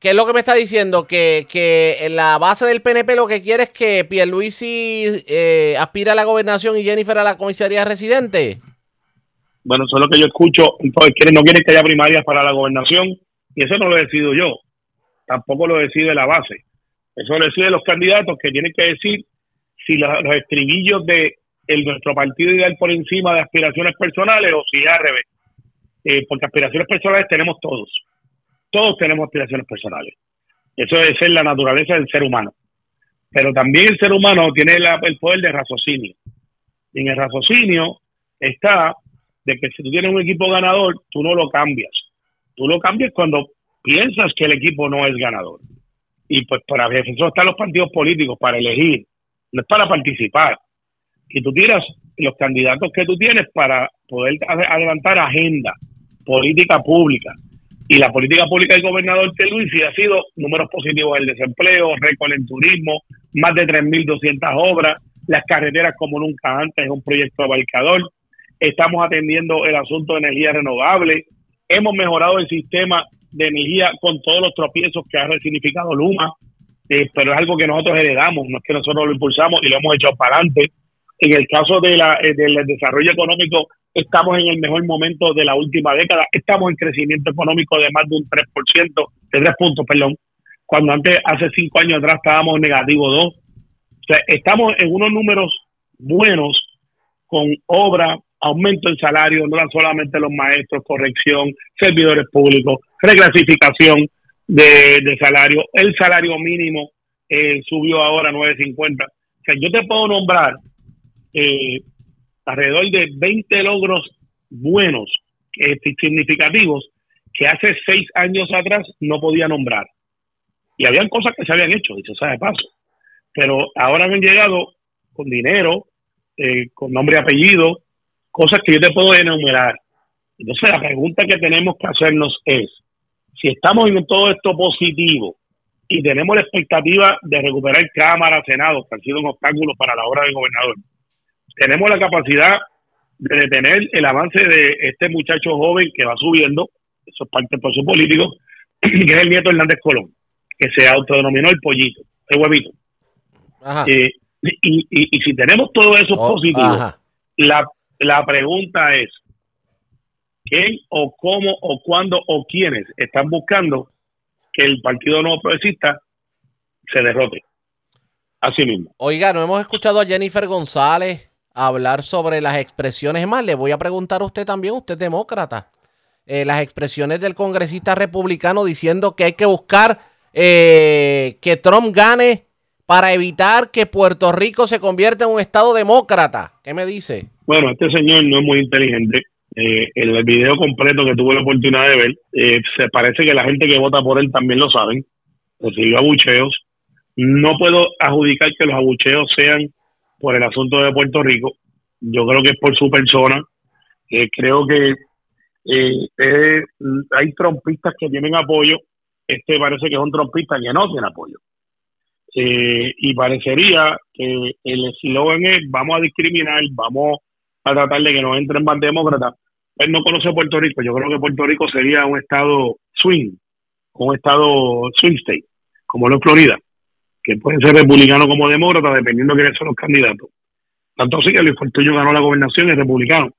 que es lo que me está diciendo? Que, que en la base del PNP lo que quiere es que Pierluisi eh, aspira a la gobernación y Jennifer a la comisaría residente. Bueno, eso es lo que yo escucho. Entonces, no quieren que haya primarias para la gobernación y eso no lo decido yo. Tampoco lo decide la base. Eso lo deciden los candidatos que tienen que decir si los, los estribillos de el, nuestro partido ideal por encima de aspiraciones personales o si al revés. Eh, porque aspiraciones personales tenemos todos. Todos tenemos aspiraciones personales. Eso es ser la naturaleza del ser humano. Pero también el ser humano tiene el poder de raciocinio. Y en el raciocinio está de que si tú tienes un equipo ganador, tú no lo cambias. Tú lo cambias cuando piensas que el equipo no es ganador. Y pues para eso están los partidos políticos, para elegir, no es para participar. Y tú tiras los candidatos que tú tienes para poder ade- adelantar agenda, política pública. Y la política pública del gobernador que Luis ha sido números positivos del desempleo, récord en turismo, más de 3.200 obras, las carreteras como nunca antes, es un proyecto abarcador estamos atendiendo el asunto de energía renovable, hemos mejorado el sistema de energía con todos los tropiezos que ha resignificado Luma, eh, pero es algo que nosotros heredamos, no es que nosotros lo impulsamos y lo hemos hecho para adelante. En el caso de la, eh, del desarrollo económico, estamos en el mejor momento de la última década, estamos en crecimiento económico de más de un 3%, de 3 puntos, perdón, cuando antes, hace 5 años atrás, estábamos negativo 2. O sea, estamos en unos números buenos con obra aumento en salario, no solamente los maestros, corrección, servidores públicos, reclasificación de, de salario, el salario mínimo eh, subió ahora a 9.50. O sea, yo te puedo nombrar eh, alrededor de 20 logros buenos, eh, significativos, que hace seis años atrás no podía nombrar. Y habían cosas que se habían hecho, dicho sea de paso. Pero ahora han llegado con dinero, eh, con nombre y apellido, cosas que yo te puedo enumerar. Entonces la pregunta que tenemos que hacernos es, si estamos en todo esto positivo y tenemos la expectativa de recuperar Cámara, Senado, que han sido un obstáculo para la obra del gobernador, tenemos la capacidad de detener el avance de este muchacho joven que va subiendo, eso es parte del proceso político, que es el nieto Hernández Colón, que se autodenominó el pollito, el huevito. Eh, y, y, si tenemos todo eso Oh, positivo, ajá. la, la pregunta es, ¿quién o cómo o cuándo o quiénes están buscando que el Partido Nuevo Progresista se derrote? Así mismo. Oiga, no hemos escuchado a Jennifer González hablar sobre las expresiones. Es más, le voy a preguntar a usted también, usted es demócrata, eh, las expresiones del congresista republicano diciendo que hay que buscar eh, que Trump gane para evitar que Puerto Rico se convierta en un estado demócrata. ¿Qué me dice? Bueno, este señor no es muy inteligente. Eh, el video completo que tuve la oportunidad de ver, eh, se parece que la gente que vota por él también lo saben. Recibió abucheos. No puedo adjudicar que los abucheos sean por el asunto de Puerto Rico. Yo creo que es por su persona. Eh, creo que eh, hay trompistas que tienen apoyo. Este parece que es un trompista que no tiene apoyo. Eh, y parecería que el eslogan es vamos a discriminar, vamos a tratar de que no entren más demócratas. Él no conoce Puerto Rico. Yo creo que Puerto Rico sería un estado swing, un estado swing state, como lo es Florida, que puede ser republicano como demócrata, dependiendo de quiénes son los candidatos. Tanto así que Luis Fortuño ganó la gobernación y es republicano.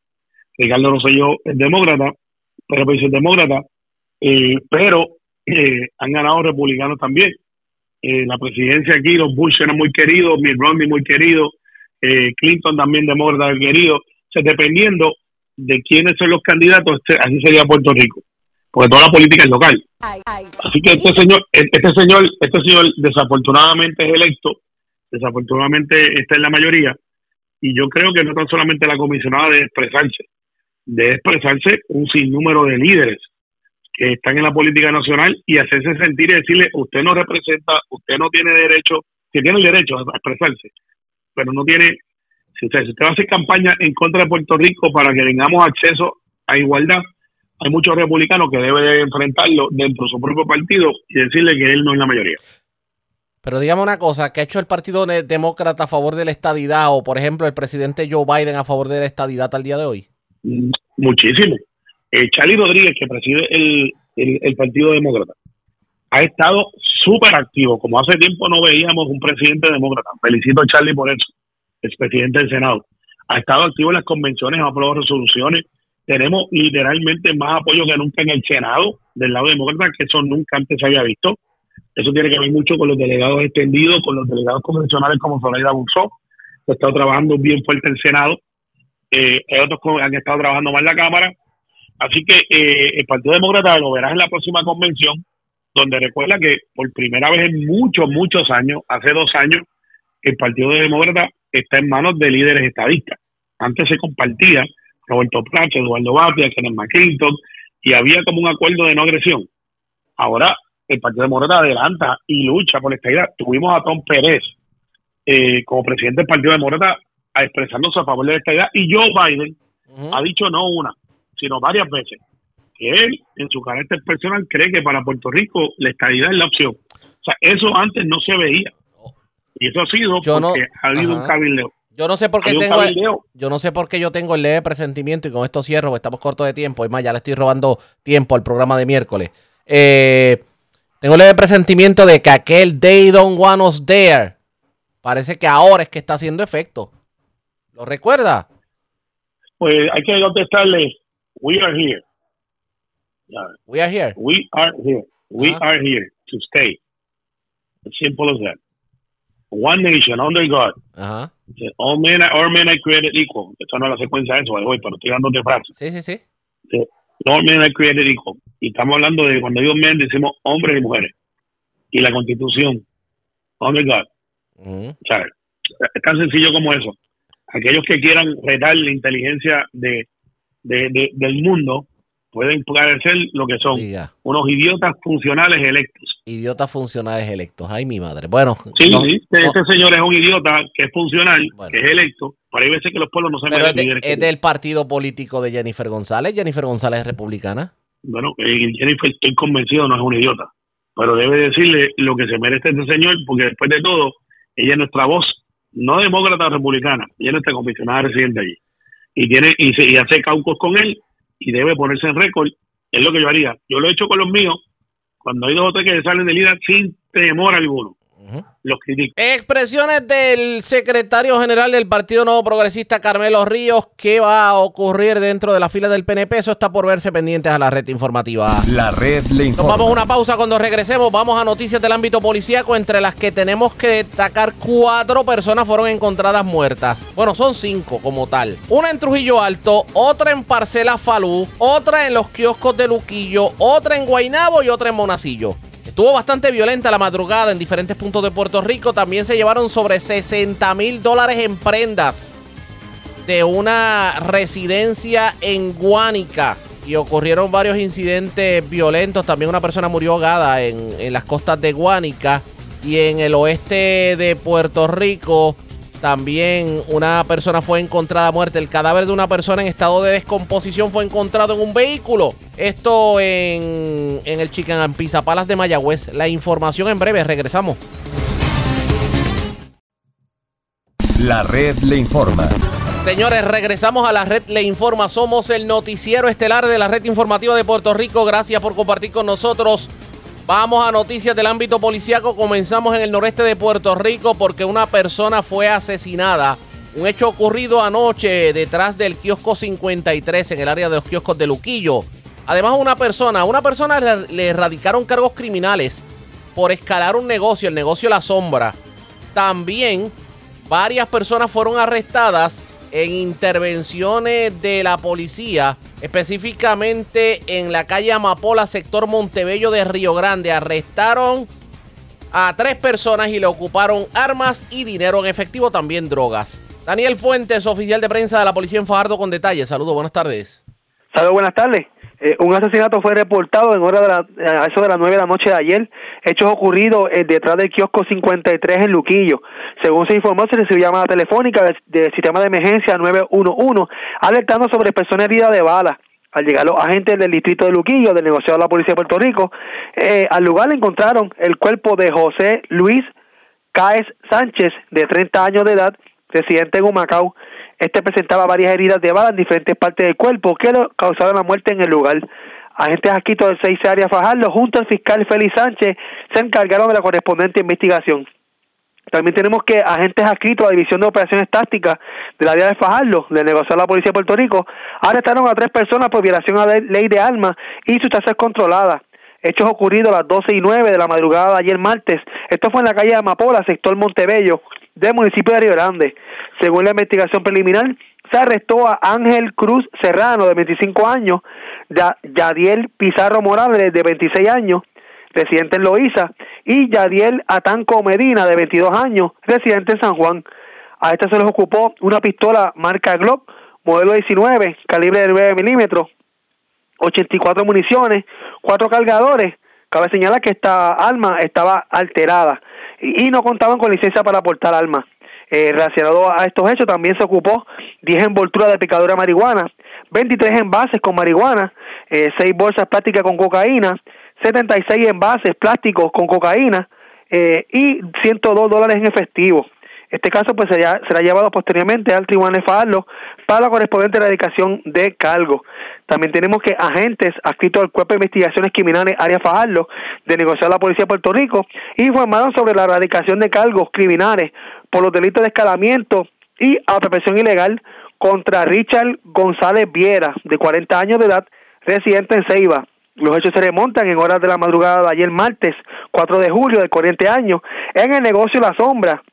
Ricardo Rosselló es demócrata, pero pues es demócrata, eh, pero eh, han ganado republicanos también. Eh, la presidencia aquí, los Bush eran muy queridos, Mitt Romney muy querido, Clinton también demócrata querido. O sea, dependiendo de quiénes son los candidatos, este- así sería Puerto Rico, porque toda la política es local. Así que este señor, este señor, este señor desafortunadamente es electo, desafortunadamente está en la mayoría, y yo creo que no tan solamente la comisionada de expresarse, de expresarse un sinnúmero de líderes que están en la política nacional y hacerse sentir y decirle, usted no representa, usted no tiene derecho, que tiene el derecho a expresarse, pero no tiene, si usted, si usted va a hacer campaña en contra de Puerto Rico para que tengamos acceso a igualdad, hay muchos republicanos que deben enfrentarlo dentro de su propio partido y decirle que él no es la mayoría. Pero dígame una cosa, ¿qué ha hecho el Partido Demócrata a favor de la estadidad o, por ejemplo, el presidente Joe Biden a favor de la estadidad al día de hoy? Mm, Muchísimo. Eh, Charlie Rodríguez, que preside el, el, el Partido Demócrata, ha estado súper activo. Como hace tiempo no veíamos un presidente demócrata. Felicito a Charlie por eso, es presidente del Senado. Ha estado activo en las convenciones, ha aprobado resoluciones. Tenemos literalmente más apoyo que nunca en el Senado del lado demócrata, que eso nunca antes se había visto. Eso tiene que ver mucho con los delegados extendidos, con los delegados convencionales como Zoraida Abusó, que ha estado trabajando bien fuerte en el Senado. Eh, hay otros que han estado trabajando más la Cámara. Así que eh, el Partido Demócrata lo verás en la próxima convención, donde recuerda que por primera vez en muchos, muchos años, hace dos años, el Partido Demócrata está en manos de líderes estadistas. Antes se compartía Roberto Placha, Eduardo Batia, Kenneth McClinton, y había como un acuerdo de no agresión. Ahora el Partido Demócrata adelanta y lucha por la estadidad. Tuvimos a Tom Pérez eh, como presidente del Partido Demócrata a expresándose a favor de la estadidad y Joe Biden ha dicho no una, sino varias veces que él, en su carácter personal, cree que para Puerto Rico la estadidad es la opción. O sea, eso antes no se veía. Y eso ha sido Yo no- porque ha habido un cabildeo. Yo no sé por qué tengo el, yo no sé por qué yo tengo el leve presentimiento y con esto cierro, porque estamos cortos de tiempo. Es más, ya le estoy robando tiempo al programa de miércoles. Eh, tengo el leve presentimiento de que aquel They Don't Want Us There parece que ahora es que está haciendo efecto. ¿Lo recuerda? Pues hay que contestarle, we are here. We are here. We are here. We are here to stay. As simple as that. One nation under God. Ajá. Dice, All men, are, all men are created equal. Esto no es la secuencia de eso, way, pero estoy dándote frases. Sí, sí, sí. Dice, All men are created equal. Y estamos hablando de cuando digo men, decimos hombres y mujeres. Y la constitución. Oh my God. Ujú. O sea, es tan sencillo como eso. Aquellos que quieran retar la inteligencia de, de- de- del mundo pueden parecer lo que son Diga. unos idiotas funcionales electos. Idiotas funcionales electos. Ay, mi madre. Bueno, Sí, no- sí, no- este señor es un idiota que es funcional, Bueno. que es electo, pero hay veces que los pueblos no se pero es, merecen de- es del partido político de Jennifer González. Jennifer González es republicana. Bueno, eh, Jennifer, estoy convencido, no es un idiota, pero debe decirle lo que se merece este señor, porque después de todo, ella es nuestra voz, no demócrata republicana, ella es nuestra comisionada residente allí. Y tiene y, se- y hace caucus con él y debe ponerse en récord. Es lo que yo haría. Yo lo he hecho con los míos, cuando hay dos o tres que salen del IRA sin temor alguno. Critico. Expresiones del secretario general del Partido Nuevo Progresista, Carmelo Ríos. ¿Qué va a ocurrir dentro de la fila del PNP? Eso está por verse pendientes a la red informativa. La red le Nos informa. vamos a una pausa cuando regresemos. Vamos a noticias del ámbito policíaco, entre las que tenemos que destacar cuatro personas fueron encontradas muertas. Bueno, son cinco como tal. Una en Trujillo Alto, otra en Parcela Falú, otra en los kioscos de Luquillo, otra en Guainabo y otra en Monacillo. Estuvo bastante violenta la madrugada en diferentes puntos de Puerto Rico. También se llevaron sobre 60 mil dólares en prendas de una residencia en Guánica y ocurrieron varios incidentes violentos. También una persona murió ahogada en, en las costas de Guánica y en el oeste de Puerto Rico. También una persona fue encontrada muerta. El cadáver de una persona en estado de descomposición fue encontrado en un vehículo. Esto en, en el Chicken and Pizza Palace de Mayagüez. La información en breve. Regresamos. La red le informa. Señores, regresamos a la red Le Informa. Somos el noticiero estelar de la red informativa de Puerto Rico. Gracias por compartir con nosotros. Vamos a noticias del ámbito policíaco. Comenzamos en el noreste de Puerto Rico porque una persona fue asesinada. Un hecho ocurrido anoche detrás del kiosco 53 en el área de los kioscos de Luquillo. Además, una persona, una persona le, erradicaron cargos criminales por escalar un negocio, el negocio La Sombra. También varias personas fueron arrestadas en intervenciones de la policía, específicamente en la calle Amapola, sector Montebello de Río Grande. Arrestaron a tres personas y le ocuparon armas y dinero en efectivo, también drogas. Daniel Fuentes, oficial de prensa de la policía en Fajardo, con detalles. Saludos, buenas tardes. Saludos, buenas tardes. Eh, un asesinato fue reportado en hora de la, a eso de las 9 de la noche de ayer. Hechos ocurridos eh, detrás del kiosco 53 en Luquillo. Según se informó, se recibió llamada telefónica del, sistema de emergencia 911 alertando sobre persona herida de bala. Al llegar los agentes del distrito de Luquillo, del negociado de la Policía de Puerto Rico, eh, al lugar encontraron el cuerpo de José Luis Cáez Sánchez, de 30 años de edad, residente en Humacao. Este presentaba varias heridas de bala en diferentes partes del cuerpo que causaron la muerte en el lugar. Agentes adscritos del 6 área Fajardo, junto al fiscal Félix Sánchez, se encargaron de la correspondiente investigación. También tenemos que agentes adscritos a la División de Operaciones Tácticas del área de Fajardo, de la Policía de Puerto Rico, arrestaron a tres personas por violación a la ley de armas y sustancias controladas. Hechos ocurridos a las 12 y 9 de la madrugada de ayer martes. Esto fue en la calle Amapola, sector Montebello, del municipio de Río Grande. Según la investigación preliminar, se arrestó a Ángel Cruz Serrano, de 25 años, Ya- Yadiel Pizarro Morales, de 26 años, residente en Loíza, y Yadiel Atanco Medina, de 22 años, residente en San Juan. A esta se les ocupó una pistola marca Glock, modelo 19, calibre de 9 milímetros, 84 municiones, cuatro cargadores. Cabe señalar que esta arma estaba alterada y, no contaban con licencia para portar armas. Eh, relacionado a estos hechos, también se ocupó 10 envolturas de picadura de marihuana, 23 envases con marihuana, eh, 6 bolsas plásticas con cocaína, 76 envases plásticos con cocaína eh, y 102 dólares en efectivo. Este caso pues será, será llevado posteriormente al Tribunal de Fajardo para la correspondiente erradicación de cargo. También tenemos que agentes adscritos al Cuerpo de Investigaciones Criminales Área Fajardo de negociar la Policía de Puerto Rico informaron sobre la erradicación de cargos criminales por los delitos de escalamiento y apropiación ilegal contra Richard González Viera, de 40 años de edad, residente en Ceiba. Los hechos se remontan en horas de la madrugada de ayer martes 4 de julio del corriente año en el negocio La Sombra,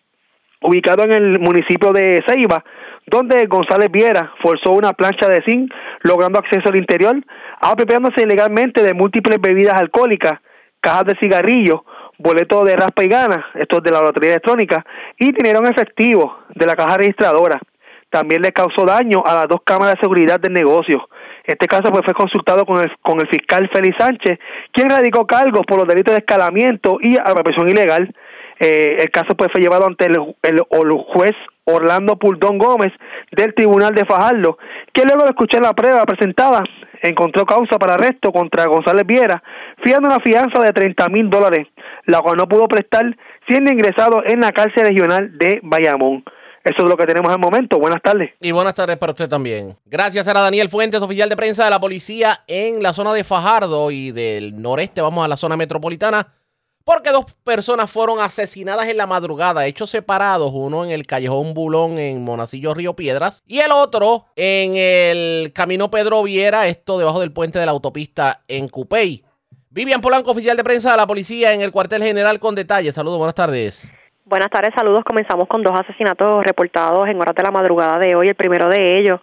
ubicado en el municipio de Ceiba, donde González Viera forzó una plancha de zinc, logrando acceso al interior, apropiándose ilegalmente de múltiples bebidas alcohólicas, cajas de cigarrillos, boletos de raspa y gana, estos de la lotería electrónica, y dinero en efectivo de la caja registradora. También le causó daño a las dos cámaras de seguridad del negocio. Este caso pues, fue consultado con el, con el fiscal Félix Sánchez, quien radicó cargos por los delitos de escalamiento y apropiación ilegal. Eh, el caso pues fue llevado ante el, el, juez Orlando Puldón Gómez del Tribunal de Fajardo, que luego de escuchar la prueba presentada encontró causa para arresto contra González Viera, fiando una fianza de 30 mil dólares, la cual no pudo prestar siendo ingresado en la cárcel regional de Bayamón. Eso es lo que tenemos al momento. Buenas tardes. Y buenas tardes para usted también. Gracias, era Daniel Fuentes, oficial de prensa de la policía en la zona de Fajardo y del noreste. Vamos a la zona metropolitana. Porque dos personas fueron asesinadas en la madrugada, hechos separados, uno en el callejón Bulón en Monacillo Río Piedras y el otro en el camino Pedro Viera, esto debajo del puente de la autopista en Cupey. Vivian Polanco, oficial de prensa de la policía en el cuartel general con detalles. Saludos, buenas tardes. Buenas tardes, saludos. Comenzamos con dos asesinatos reportados en horas de la madrugada de hoy. El primero de ellos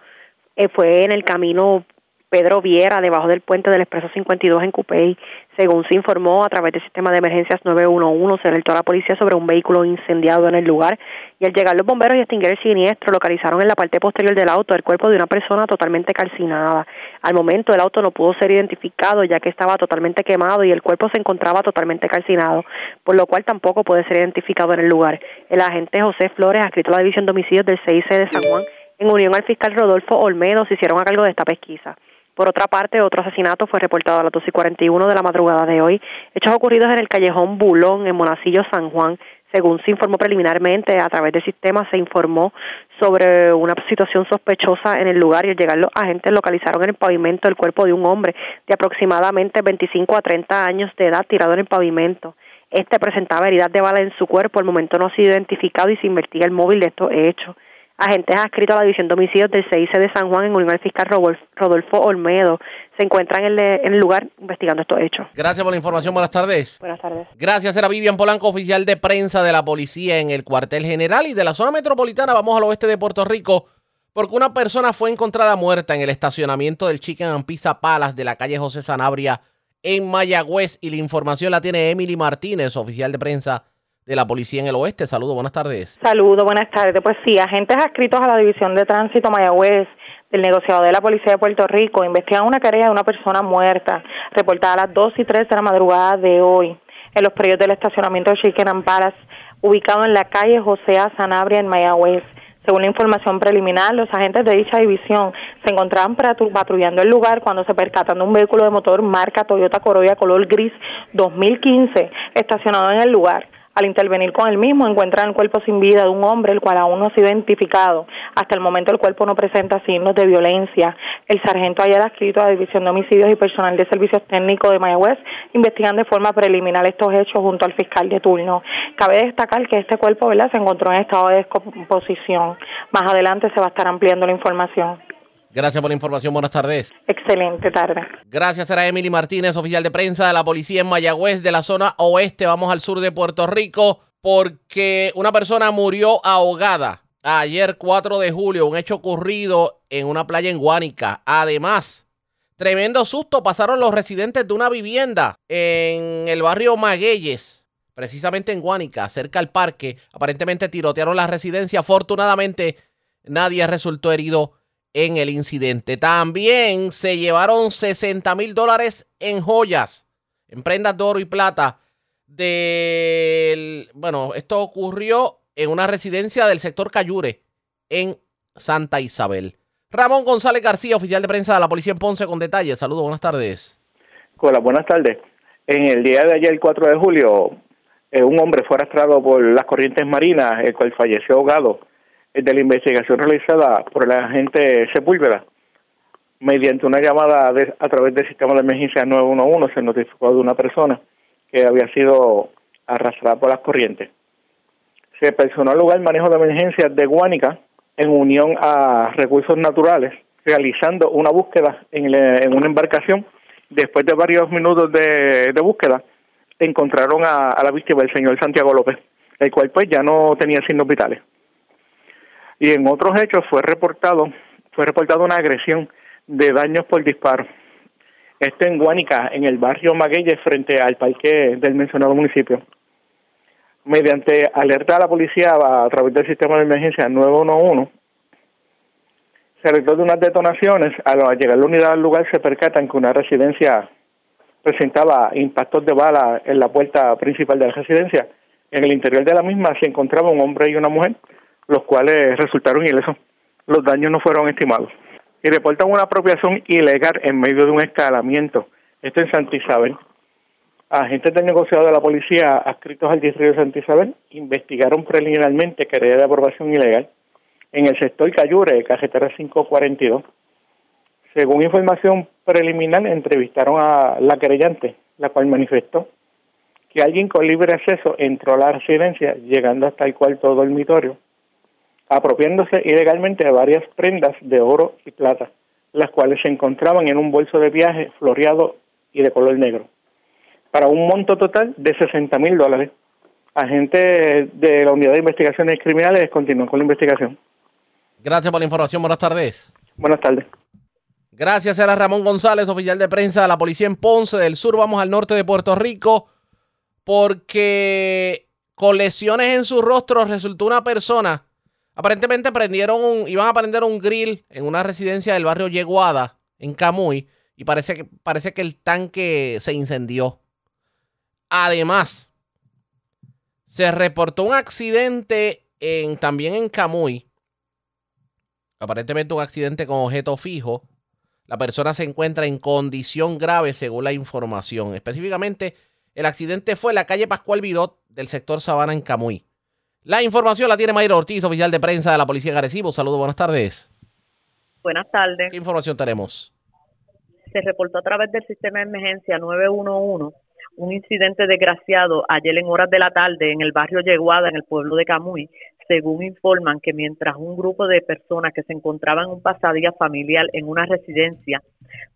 eh, fue en el camino Pedro Viera, debajo del puente del Expreso 52 en Cupey. Según se informó a través del sistema de emergencias 911, se alertó a la policía sobre un vehículo incendiado en el lugar y al llegar los bomberos y extinguir el siniestro localizaron en la parte posterior del auto el cuerpo de una persona totalmente calcinada. Al momento el auto no pudo ser identificado ya que estaba totalmente quemado y el cuerpo se encontraba totalmente calcinado, por lo cual tampoco puede ser identificado en el lugar. El agente José Flores, adscrito a la División de Homicidios del CIC de San Juan, en unión al fiscal Rodolfo Olmedo, se hicieron a cargo de esta pesquisa. Por otra parte, otro asesinato fue reportado a las 12 y 41 de la madrugada de hoy. Hechos ocurridos en el callejón Bulón, en Monacillo, San Juan. Según se informó preliminarmente, a través del sistema se informó sobre una situación sospechosa en el lugar y al llegar los agentes localizaron en el pavimento el cuerpo de un hombre de aproximadamente 25 a 30 años de edad tirado en el pavimento. Este presentaba heridas de bala en su cuerpo, al momento no ha sido identificado y se investiga el móvil de estos hechos. Agentes adscritos a la División de Homicidios del CIC de San Juan en unión al fiscal Rodolfo Olmedo se encuentran en, el lugar investigando estos hechos. Gracias por la información. Buenas tardes. Buenas tardes. Gracias. Era Vivian Polanco, oficial de prensa de la policía en el cuartel general y de la zona metropolitana. Vamos al oeste de Puerto Rico porque una persona fue encontrada muerta en el estacionamiento del Chicken and Pizza Palace de la calle José Sanabria en Mayagüez y la información la tiene Emily Martínez, oficial de prensa de la policía en el oeste. Saludos, buenas tardes. Saludos, buenas tardes. Pues sí, agentes adscritos a la División de Tránsito Mayagüez del negociado de la Policía de Puerto Rico investigan una querella de una persona muerta reportada a las 2 y 3 de la madrugada de hoy en los periodos del estacionamiento de Chicken ubicado en la calle José A. Sanabria en Mayagüez. Según la información preliminar, los agentes de dicha división se encontraban patrullando el lugar cuando se percatan de un vehículo de motor marca Toyota Corolla color gris 2015 estacionado en el lugar. Al intervenir con el mismo, encuentran el cuerpo sin vida de un hombre, el cual aún no ha sido identificado. Hasta el momento el cuerpo no presenta signos de violencia. El sargento ayer adscrito a la División de Homicidios y Personal de Servicios Técnicos de Mayagüez investigan de forma preliminar estos hechos junto al fiscal de turno. Cabe destacar que este cuerpo ¿verdad? se encontró en estado de descomposición. Más adelante se va a estar ampliando la información. Gracias por la información. Buenas tardes. Excelente tarde. Gracias a Emily Martínez, oficial de prensa de la policía en Mayagüez, de la zona oeste. Vamos al sur de Puerto Rico porque una persona murió ahogada ayer 4 de julio, un hecho ocurrido en una playa en Guánica. Además, tremendo susto pasaron los residentes de una vivienda en el barrio Magueyes, precisamente en Guánica, cerca al parque. Aparentemente tirotearon la residencia. Afortunadamente, nadie resultó herido en el incidente. También se llevaron 60 mil dólares en joyas, en prendas de oro y plata. Del, bueno, esto ocurrió en una residencia del sector Cayure, en Santa Isabel. Ramón González García, oficial de prensa de la policía en Ponce, con detalles. Saludos, buenas tardes. Hola, buenas tardes. En el día de ayer, el 4 de julio, eh, un hombre fue arrastrado por las corrientes marinas, el cual falleció ahogado de la investigación realizada por el agente Sepúlveda, mediante una llamada a través del sistema de emergencia 911, se notificó de una persona que había sido arrastrada por las corrientes. Se personó al lugar manejo de emergencias de Guánica en unión a recursos naturales, realizando una búsqueda en, una embarcación. Después de varios minutos de, búsqueda, encontraron a, a la víctima, el señor Santiago López, el cual pues ya no tenía signos vitales. Y en otros hechos fue reportado, fue reportada una agresión de daños por disparo. Esto en Guánica, en el barrio Magueyes, frente al parque del mencionado municipio. Mediante alerta a la policía a, través del sistema de emergencia 911, se de unas detonaciones. Al llegar la unidad al lugar, se percatan que una residencia presentaba impactos de bala en la puerta principal de la residencia. En el interior de la misma se encontraba un hombre y una mujer, los cuales resultaron ilesos. Los daños no fueron estimados. Y reportan una apropiación ilegal en medio de un escalamiento. Esto en Santa Isabel. Agentes del negociado de la policía adscritos al distrito de Santa Isabel investigaron preliminarmente querella de aprobación ilegal en el sector Cayure, carretera 542. Según información preliminar, entrevistaron a la querellante, la cual manifestó que alguien con libre acceso entró a la residencia, llegando hasta el cuarto dormitorio, apropiándose ilegalmente de varias prendas de oro y plata, las cuales se encontraban en un bolso de viaje floreado y de color negro, para un monto total de 60 mil dólares. Agentes de la Unidad de Investigaciones Criminales continúan con la investigación. Gracias por la información. Buenas tardes. Buenas tardes. Gracias, era Ramón González, oficial de prensa de la policía en Ponce del Sur. Vamos al norte de Puerto Rico porque con lesiones en su rostro resultó una persona. Aparentemente prendieron iban a prender un grill en una residencia del barrio Yeguada, en Camuy, y parece que, parece que el tanque se incendió. Además, se reportó un accidente en, también en Camuy. Aparentemente un accidente con objeto fijo la persona se encuentra en condición grave según la información. Específicamente, el accidente fue en la calle Pascual Vidot del sector Sabana en Camuy. La información la tiene Mayra Ortiz, oficial de prensa de la Policía en Arecibo. Saludos, buenas tardes. Buenas tardes. ¿Qué información tenemos? Se reportó a través del sistema de emergencia 911 un incidente desgraciado ayer en horas de la tarde en el barrio Yeguada, en el pueblo de Camuy, según informan que mientras un grupo de personas que se encontraban en un pasadía familiar en una residencia,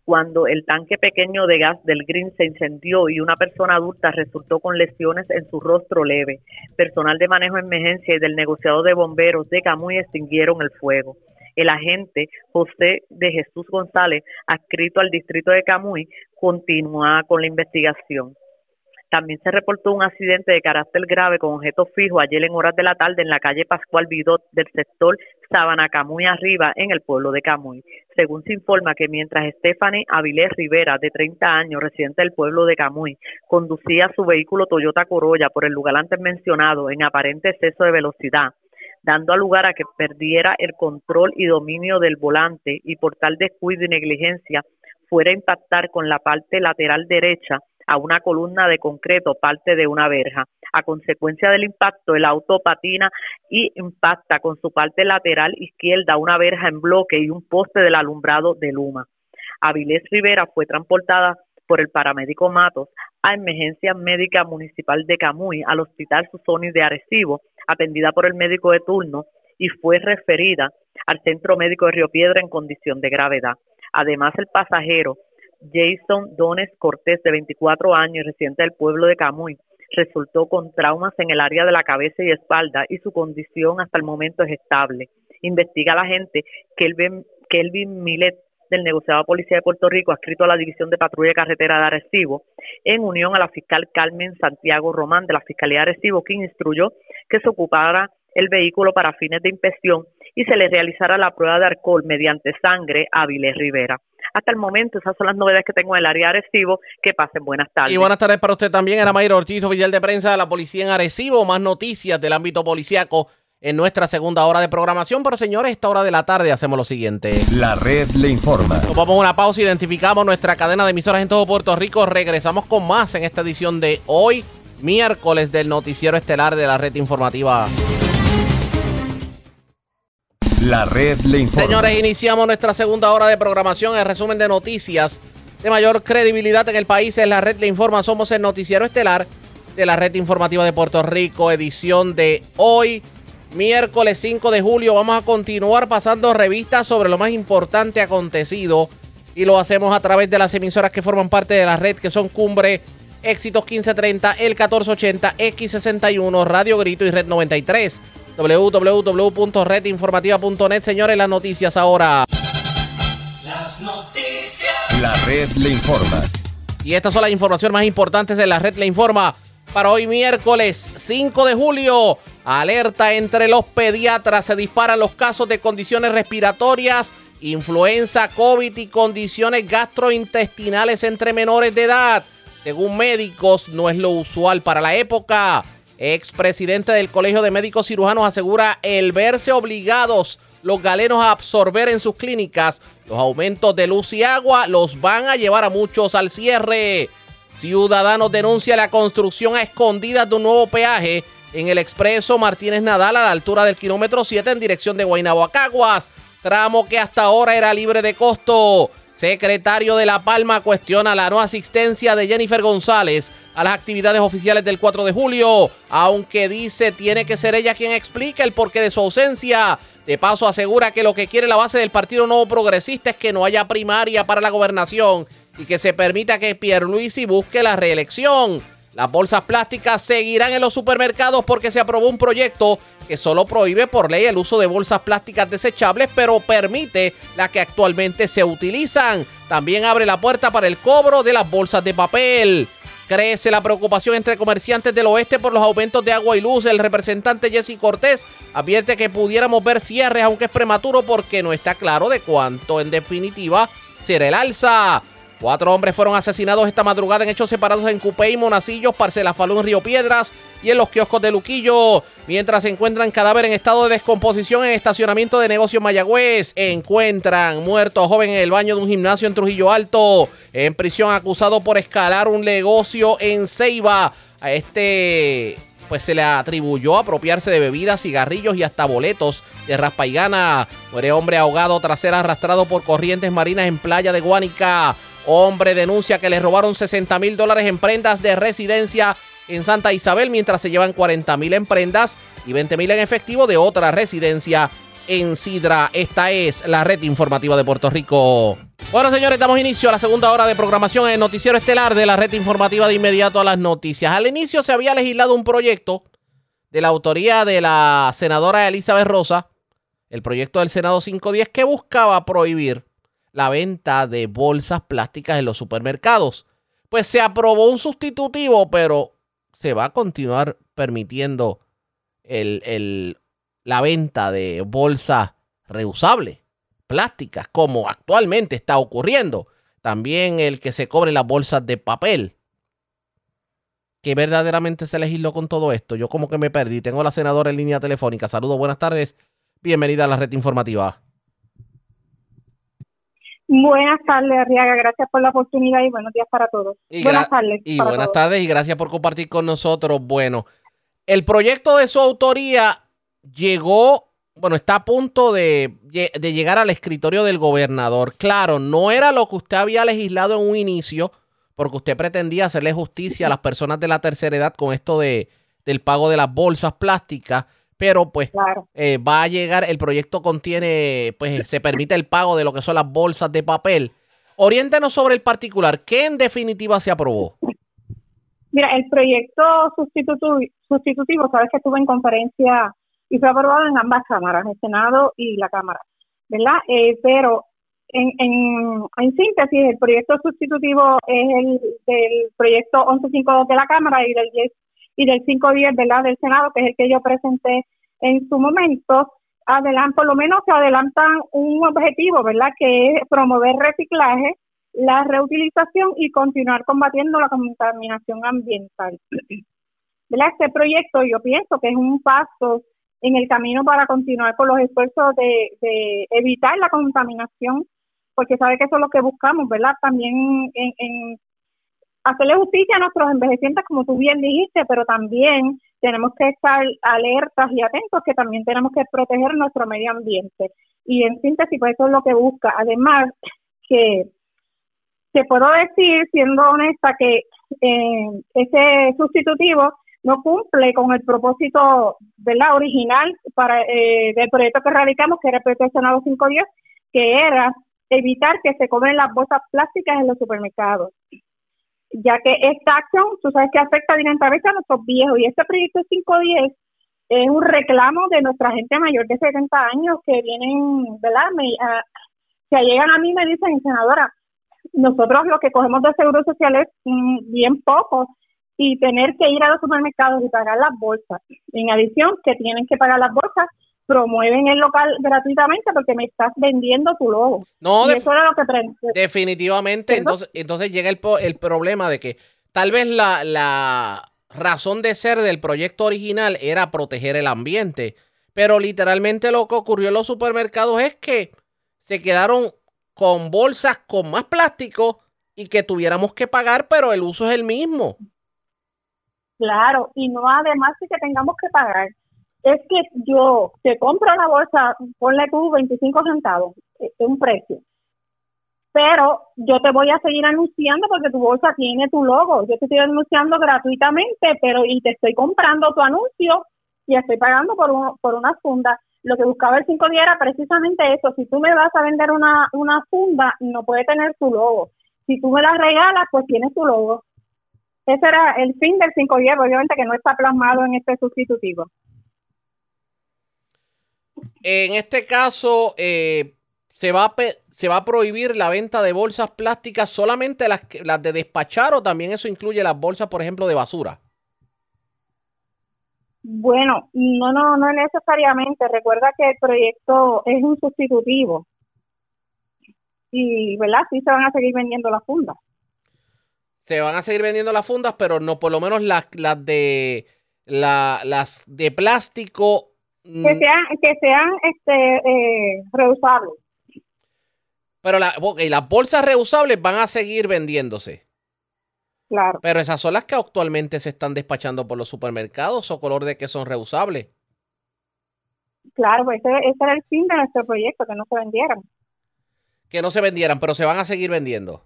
cuando el tanque pequeño de gas del Green se incendió y una persona adulta resultó con lesiones en su rostro leve, personal de manejo de emergencia y del negociado de bomberos de Camuy extinguieron el fuego. El agente José de Jesús González, adscrito al distrito de Camuy, continúa con la investigación. También se reportó un accidente de carácter grave con objeto fijo ayer en horas de la tarde en la calle Pascual Vidot del sector Sabana Camuy Arriba en el pueblo de Camuy. Según se informa que mientras Stephanie Avilés Rivera, de 30 años, residente del pueblo de Camuy, conducía su vehículo Toyota Corolla por el lugar antes mencionado en aparente exceso de velocidad, dando lugar a que perdiera el control y dominio del volante y por tal descuido y negligencia fuera a impactar con la parte lateral derecha a una columna de concreto, parte de una verja. A consecuencia del impacto, el auto patina y impacta con su parte lateral izquierda una verja en bloque y un poste del alumbrado de Luma. Avilés Rivera fue transportada por el paramédico Matos a Emergencia Médica Municipal de Camuy al Hospital Susoni de Arecibo, atendida por el médico de turno y fue referida al Centro Médico de Río Piedra en condición de gravedad. Además, el pasajero Jason Dones Cortés, de 24 años y residente del pueblo de Camuy, resultó con traumas en el área de la cabeza y espalda y su condición hasta el momento es estable. Investiga la gente Kelvin, Kelvin Milet del negociado Policía de Puerto Rico, adscrito a la División de Patrulla de Carretera de Arecibo, en unión a la fiscal Carmen Santiago Román de la Fiscalía de Arecibo, quien instruyó que se ocupara el vehículo para fines de inspección y se le realizara la prueba de alcohol mediante sangre a Vilés Rivera. Hasta el momento, esas son las novedades que tengo en el área de Arecibo. Que pasen buenas tardes. Y buenas tardes para usted también. Era Mayra Ortiz, oficial de prensa de la policía en Arecibo. Más noticias del ámbito policíaco en nuestra segunda hora de programación. Pero señores, esta hora de la tarde hacemos lo siguiente. La red le informa. Nos vamos a una pausa, identificamos nuestra cadena de emisoras en todo Puerto Rico. Regresamos con más en esta edición de hoy, miércoles del noticiero estelar de la red informativa. La red le informa. Señores, iniciamos nuestra segunda hora de programación. El resumen de noticias de mayor credibilidad en el país es la red le informa. Somos el noticiero estelar de la red informativa de Puerto Rico, edición de hoy, miércoles 5 de julio. Vamos a continuar pasando revistas sobre lo más importante acontecido y lo hacemos a través de las emisoras que forman parte de la red, que son Cumbre, Éxitos 1530, El 1480, X61, Radio Grito y Red 93. www.redinformativa.net. Señores, las noticias ahora. Las noticias. La red le informa. Y estas son las informaciones más importantes de la red le informa. Para hoy miércoles 5 de julio, alerta entre los pediatras. Se disparan los casos de condiciones respiratorias, influenza, COVID y condiciones gastrointestinales entre menores de edad. Según médicos, no es lo usual para la época. Expresidente del Colegio de Médicos Cirujanos asegura el verse obligados los galenos a absorber en sus clínicas los aumentos de luz y agua los van a llevar a muchos al cierre. Ciudadanos denuncia la construcción a escondidas de un nuevo peaje en el expreso Martínez Nadal a la altura del kilómetro 7 en dirección de Guaynabo tramo que hasta ahora era libre de costo. Secretario de La Palma cuestiona la no asistencia de Jennifer González a las actividades oficiales del 4 de julio, aunque dice tiene que ser ella quien explique el porqué de su ausencia. De paso asegura que lo que quiere la base del Partido Nuevo Progresista es que no haya primaria para la gobernación y que se permita que Pierluisi busque la reelección. Las bolsas plásticas seguirán en los supermercados porque se aprobó un proyecto que solo prohíbe por ley el uso de bolsas plásticas desechables, pero permite las que actualmente se utilizan. También abre la puerta para el cobro de las bolsas de papel. Crece la preocupación entre comerciantes del oeste por los aumentos de agua y luz. El representante Jesse Cortés advierte que pudiéramos ver cierres, aunque es prematuro porque no está claro de cuánto en definitiva será el alza. Cuatro hombres fueron asesinados esta madrugada en hechos separados en Cupey, Monacillos, Parcela Falú en Río Piedras y en los kioscos de Luquillo. Mientras se encuentran cadáver en estado de descomposición en estacionamiento de negocios Mayagüez. Encuentran muerto joven en el baño de un gimnasio en Trujillo Alto. En prisión acusado por escalar un negocio en Ceiba. A este pues se le atribuyó apropiarse de bebidas, cigarrillos y hasta boletos de raspa y gana. Muere hombre ahogado tras ser arrastrado por corrientes marinas en playa de Guánica. Hombre denuncia que le robaron 60 mil dólares en prendas de residencia en Santa Isabel, mientras se llevan 40 mil en prendas y 20 mil en efectivo de otra residencia en Sidra. Esta es la red informativa de Puerto Rico. Bueno, señores, damos inicio a la segunda hora de programación en el Noticiero Estelar de la red informativa de inmediato a las noticias. Al inicio se había legislado un proyecto de la autoría de la senadora Elizabeth Rosa, el proyecto del Senado 510, que buscaba prohibir la venta de bolsas plásticas en los supermercados. Pues se aprobó un sustitutivo, pero se va a continuar permitiendo el, la venta de bolsas reusables, plásticas, como actualmente está ocurriendo. También el que se cobre las bolsas de papel. Que verdaderamente se legisló con todo esto. Yo como que me perdí. Tengo a la senadora en línea telefónica. Saludos, buenas tardes. Bienvenida a la red informativa. Buenas tardes, Arriaga. Gracias por la oportunidad y buenos días para todos. buenas tardes. Y buenas tardes y gracias por compartir con nosotros. Bueno, el proyecto de su autoría llegó, bueno, está a punto de, de llegar al escritorio del gobernador. Claro, no era lo que usted había legislado en un inicio, porque usted pretendía hacerle justicia a las personas de la tercera edad con esto de, del pago de las bolsas plásticas pero pues eh, va a llegar, el proyecto contiene, pues se permite el pago de lo que son las bolsas de papel. Oriéntanos sobre el particular, ¿qué en definitiva se aprobó? Mira, el proyecto sustitutivo, sustitutivo sabes que estuvo en conferencia y fue aprobado en ambas cámaras, el Senado y la Cámara, ¿verdad? Eh, pero en, en, en, síntesis, el proyecto sustitutivo es el del proyecto 1152 de la Cámara y del 10 y del 510, ¿verdad?, del Senado, que es el que yo presenté en su momento, adelan, por lo menos se adelantan un objetivo, ¿verdad?, que es promover reciclaje, la reutilización y continuar combatiendo la contaminación ambiental. ¿Verdad? Este proyecto yo pienso que es un paso en el camino para continuar con los esfuerzos de, de evitar la contaminación, porque sabe que eso es lo que buscamos, ¿verdad? También en, en hacerle justicia a nuestros envejecientes, como tú bien dijiste, pero también tenemos que estar alertas y atentos que también tenemos que proteger nuestro medio ambiente. Y en síntesis, pues eso es lo que busca. Además, que te puedo decir, siendo honesta, que eh, ese sustitutivo no cumple con el propósito la original para eh, del proyecto que radicamos, que era el proyecto Senado 510, que era evitar que se cobren las bolsas plásticas en los supermercados ya que esta acción, tú sabes que afecta directamente a nuestros viejos y este proyecto 510 es un reclamo de nuestra gente mayor de 70 años que vienen, ¿verdad? Me, ah, que llegan a mí y me dicen, senadora, nosotros lo que cogemos de seguro social es mm, bien poco y tener que ir a los supermercados y pagar las bolsas. En adición, que tienen que pagar las bolsas, promueven el local gratuitamente porque me estás vendiendo tu logo. No, Y eso era lo que definitivamente. Entonces, entonces llega el, el problema de que tal vez la, la razón de ser del proyecto original era proteger el ambiente, pero literalmente lo que ocurrió en los supermercados es que se quedaron con bolsas con más plástico y que tuviéramos que pagar, pero el uso es el mismo. Claro, y no además de que tengamos que pagar. Es que yo te compro la bolsa, ponle tú 25 centavos, es un precio. Pero yo te voy a seguir anunciando porque tu bolsa tiene tu logo. Yo te estoy anunciando gratuitamente, pero y te estoy comprando tu anuncio y estoy pagando por, un- por una funda. Lo que buscaba el 5 días era precisamente eso. Si tú me vas a vender una, una funda, no puede tener tu logo. Si tú me la regalas, pues tienes tu logo. Ese era el fin del 510, obviamente que no está plasmado en este sustitutivo. En este caso, eh, se, va a se va a prohibir la venta de bolsas plásticas solamente las, que- las de despachar o también eso incluye las bolsas, por ejemplo, de basura. Bueno, no, no, no necesariamente. Recuerda que el proyecto es un sustitutivo. Y, ¿verdad? Sí se van a seguir vendiendo las fundas. Se van a seguir vendiendo las fundas, pero no por lo menos las, las de la- las de plástico. Mm, Que sean, que sean este, eh, reusables. Pero la- ok, las bolsas reusables van a seguir vendiéndose. Claro. Pero esas son las que actualmente se están despachando por los supermercados o color de que son reusables. Claro, pues ese, ese era el fin de nuestro proyecto, que no se vendieran. Que no se vendieran, pero se van a seguir vendiendo.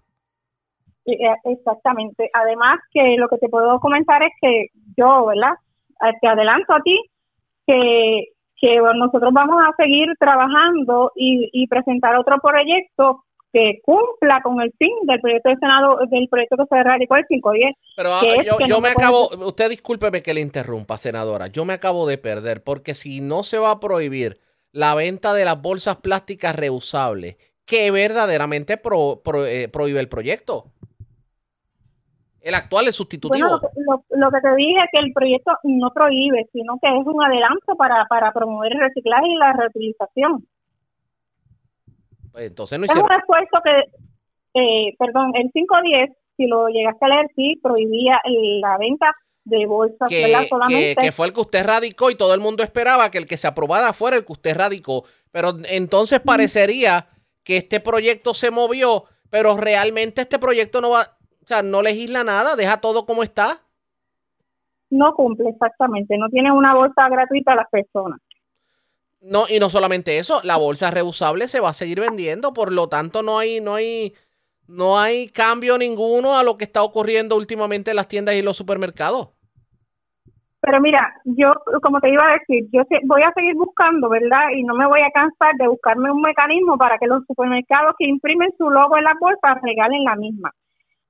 Eh, Exactamente. Además que lo que te puedo comentar es que yo, ¿verdad? Eh, Te adelanto a ti que, que nosotros vamos a seguir trabajando y, y presentar otro proyecto que cumpla con el fin del proyecto del Senado, del proyecto que se radicó el 510. Pero ah, que yo, que yo no me puede- acabo, usted discúlpeme que le interrumpa, senadora. Yo me acabo de perder porque si no se va a prohibir la venta de las bolsas plásticas reusables, ¿qué verdaderamente pro- pro- eh, prohíbe el proyecto? El actual es sustitutivo. Bueno, lo, que- lo- lo que te dije es que el proyecto no prohíbe, sino que es un adelanto para, para promover el reciclaje y la reutilización. Pues entonces no Es hicieron. un esfuerzo que, eh, perdón, el 510, si lo llegaste a leer, sí, prohibía el- la venta de bolsas, que, ¿verdad? que- Solamente. que fue el que usted radicó y todo el mundo esperaba que el que se aprobara fuera el que usted radicó. Pero entonces parecería que este proyecto se movió, pero realmente este proyecto no va, o sea, no legisla nada, deja todo como está. No cumple exactamente, no tiene una bolsa gratuita a las personas. No, y no solamente eso, la bolsa reusable se va a seguir vendiendo, por lo tanto no hay, no hay, no hay cambio ninguno a lo que está ocurriendo últimamente en las tiendas y los supermercados. Pero mira, yo, como te iba a decir, yo voy a seguir buscando, ¿verdad? Y no me voy a cansar de buscarme un mecanismo para que los supermercados que imprimen su logo en las bolsas regalen la misma.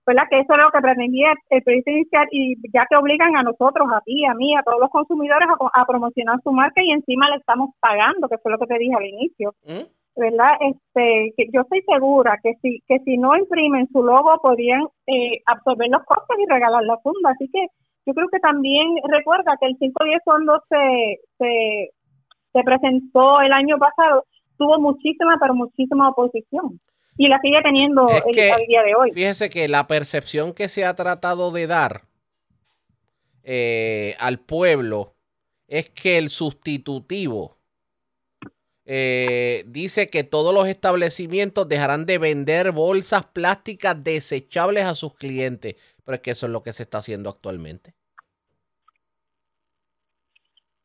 ¿Verdad? Que eso es lo que pretendía el proyecto inicial y ya que obligan a nosotros, a ti, a mí, a todos los consumidores a, a promocionar su marca y encima le estamos pagando, que fue lo que te dije al inicio. ¿verdad? Este, que yo estoy segura que si que si no imprimen su logo podrían eh, absorber los costos y regalar la funda. Así que yo creo que también recuerda que el 510 cuando se, se, se presentó el año pasado tuvo muchísima, pero muchísima oposición. Y la sigue teniendo el, que, al día de hoy. Fíjese que la percepción que se ha tratado de dar eh, al pueblo es que el sustitutivo eh, dice que todos los establecimientos dejarán de vender bolsas plásticas desechables a sus clientes. Pero es que eso es lo que se está haciendo actualmente.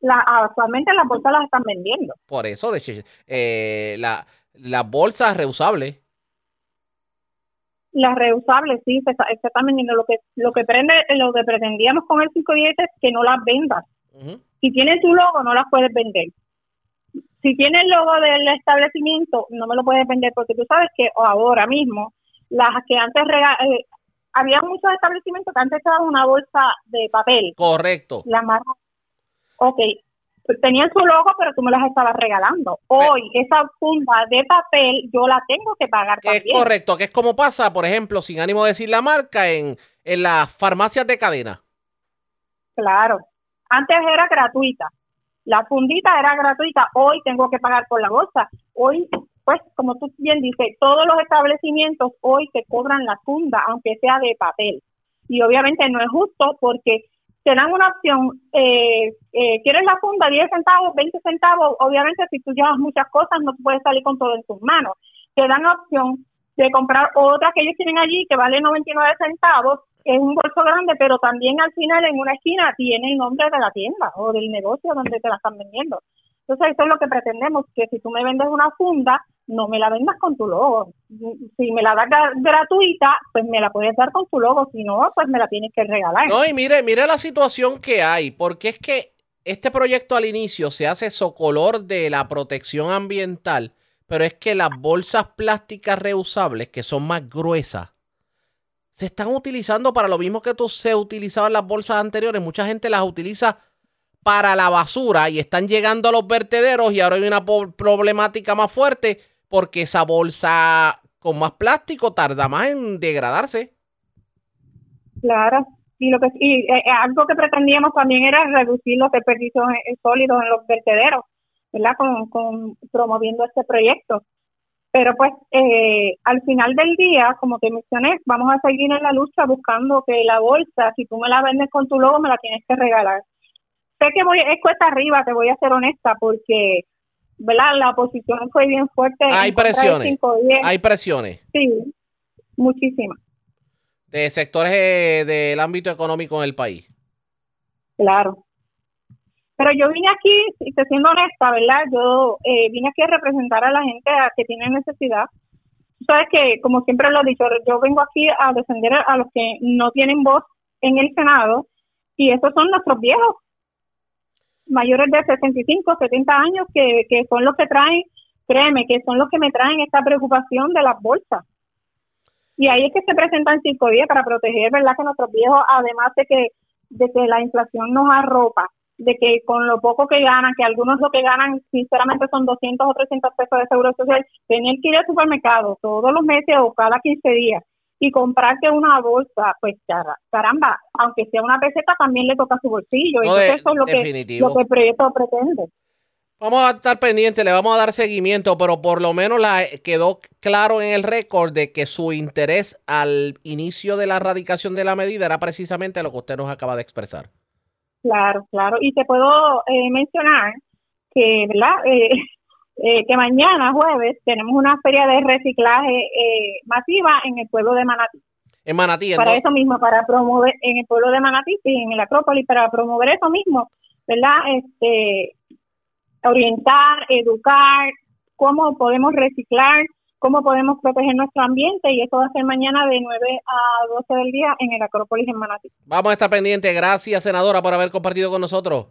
La, actualmente las bolsas las están vendiendo. Por eso, de hecho, eh, la, las bolsas reusables. Las reusables, sí, vendiendo. Lo que lo que prende, lo que pretendíamos con el 510 es que no las vendas. Si tienes tu logo, no las puedes vender. Si tienes el logo del establecimiento, no me lo puedes vender porque tú sabes que ahora mismo, las que antes rega- eh, había muchos establecimientos que antes daban una bolsa de papel. Correcto. La marca. Ok. Tenían su logo, pero tú me las estabas regalando. Hoy, esa funda de papel, yo la tengo que pagar Es correcto, que es como pasa, por ejemplo, sin ánimo de decir la marca, en, en las farmacias de cadena. Claro. Antes era gratuita. La fundita era gratuita. Hoy tengo que pagar por la bolsa. Hoy, pues, como tú bien dices, todos los establecimientos hoy te cobran la funda, aunque sea de papel. Y obviamente no es justo porque te dan una opción, eh, eh, quieres la funda 10 centavos, 20 centavos, obviamente si tú llevas muchas cosas no puedes salir con todo en tus manos. Te dan opción de comprar otra que ellos tienen allí que vale 99 centavos, es un bolso grande, pero también al final en una esquina tiene el nombre de la tienda o del negocio donde te la están vendiendo. Entonces eso es lo que pretendemos, que si tú me vendes una funda, no me la vendas con tu logo. Si me la das gratuita, pues me la puedes dar con tu logo, si no, pues me la tienes que regalar. No, y mire, mire la situación que hay, porque es que este proyecto al inicio se hace socolor de la protección ambiental, pero es que las bolsas plásticas reusables, que son más gruesas, se están utilizando para lo mismo que tú se utilizaban las bolsas anteriores. Mucha gente las utiliza para la basura y están llegando a los vertederos y ahora hay una problemática más fuerte porque esa bolsa con más plástico tarda más en degradarse. Claro, y lo que y, eh, eh, algo que pretendíamos también era reducir los desperdicios eh, sólidos en los vertederos, ¿verdad? Con, con promoviendo este proyecto. Pero pues al final del día, como te mencioné, vamos a seguir en la lucha buscando que la bolsa, si tú me la vendes con tu logo, me la tienes que regalar. Sé que voy, es cuesta arriba, te voy a ser honesta, porque ¿verdad? La oposición fue bien fuerte. Hay presiones. Hay presiones. Sí, muchísimas. De sectores eh, del ámbito económico en el país. Claro. Pero yo vine aquí, siendo honesta, ¿verdad? Yo eh, vine aquí a representar a la gente que tiene necesidad. Sabes que, como siempre lo he dicho, yo vengo aquí a defender a los que no tienen voz en el Senado y esos son nuestros viejos, mayores de 65, 70 años que, que son los que traen, créeme, que son los que me traen esta preocupación de las bolsas. Y ahí es que se presentan cinco días para proteger, ¿verdad? Que nuestros viejos, además de que, de que la inflación nos arropa, de que con lo poco que ganan, que algunos lo que ganan sinceramente son 200 o 300 pesos de seguro social, tener que ir al supermercado todos los meses o cada 15 días y comprarte una bolsa, pues caramba, aunque sea una peseta, también le toca su bolsillo. eso es lo que, lo que el proyecto pretende. Vamos a estar pendientes, le vamos a dar seguimiento, pero por lo menos la, quedó claro en el récord de que su interés al inicio de la erradicación de la medida era precisamente lo que usted nos acaba de expresar. Claro, claro. Y te puedo eh, mencionar que, ¿verdad? Eh, eh, que mañana, jueves, tenemos una feria de reciclaje eh, masiva en el pueblo de Manatí. En Manatí, Para eso mismo, para promover, en el pueblo de Manatí, en el Acrópolis, para promover eso mismo, ¿verdad? Este, orientar, educar, cómo podemos reciclar, cómo podemos proteger nuestro ambiente y eso va a ser mañana de 9 a 12 del día en el Acrópolis en Manatí. Vamos a estar pendientes. Gracias, senadora, por haber compartido con nosotros.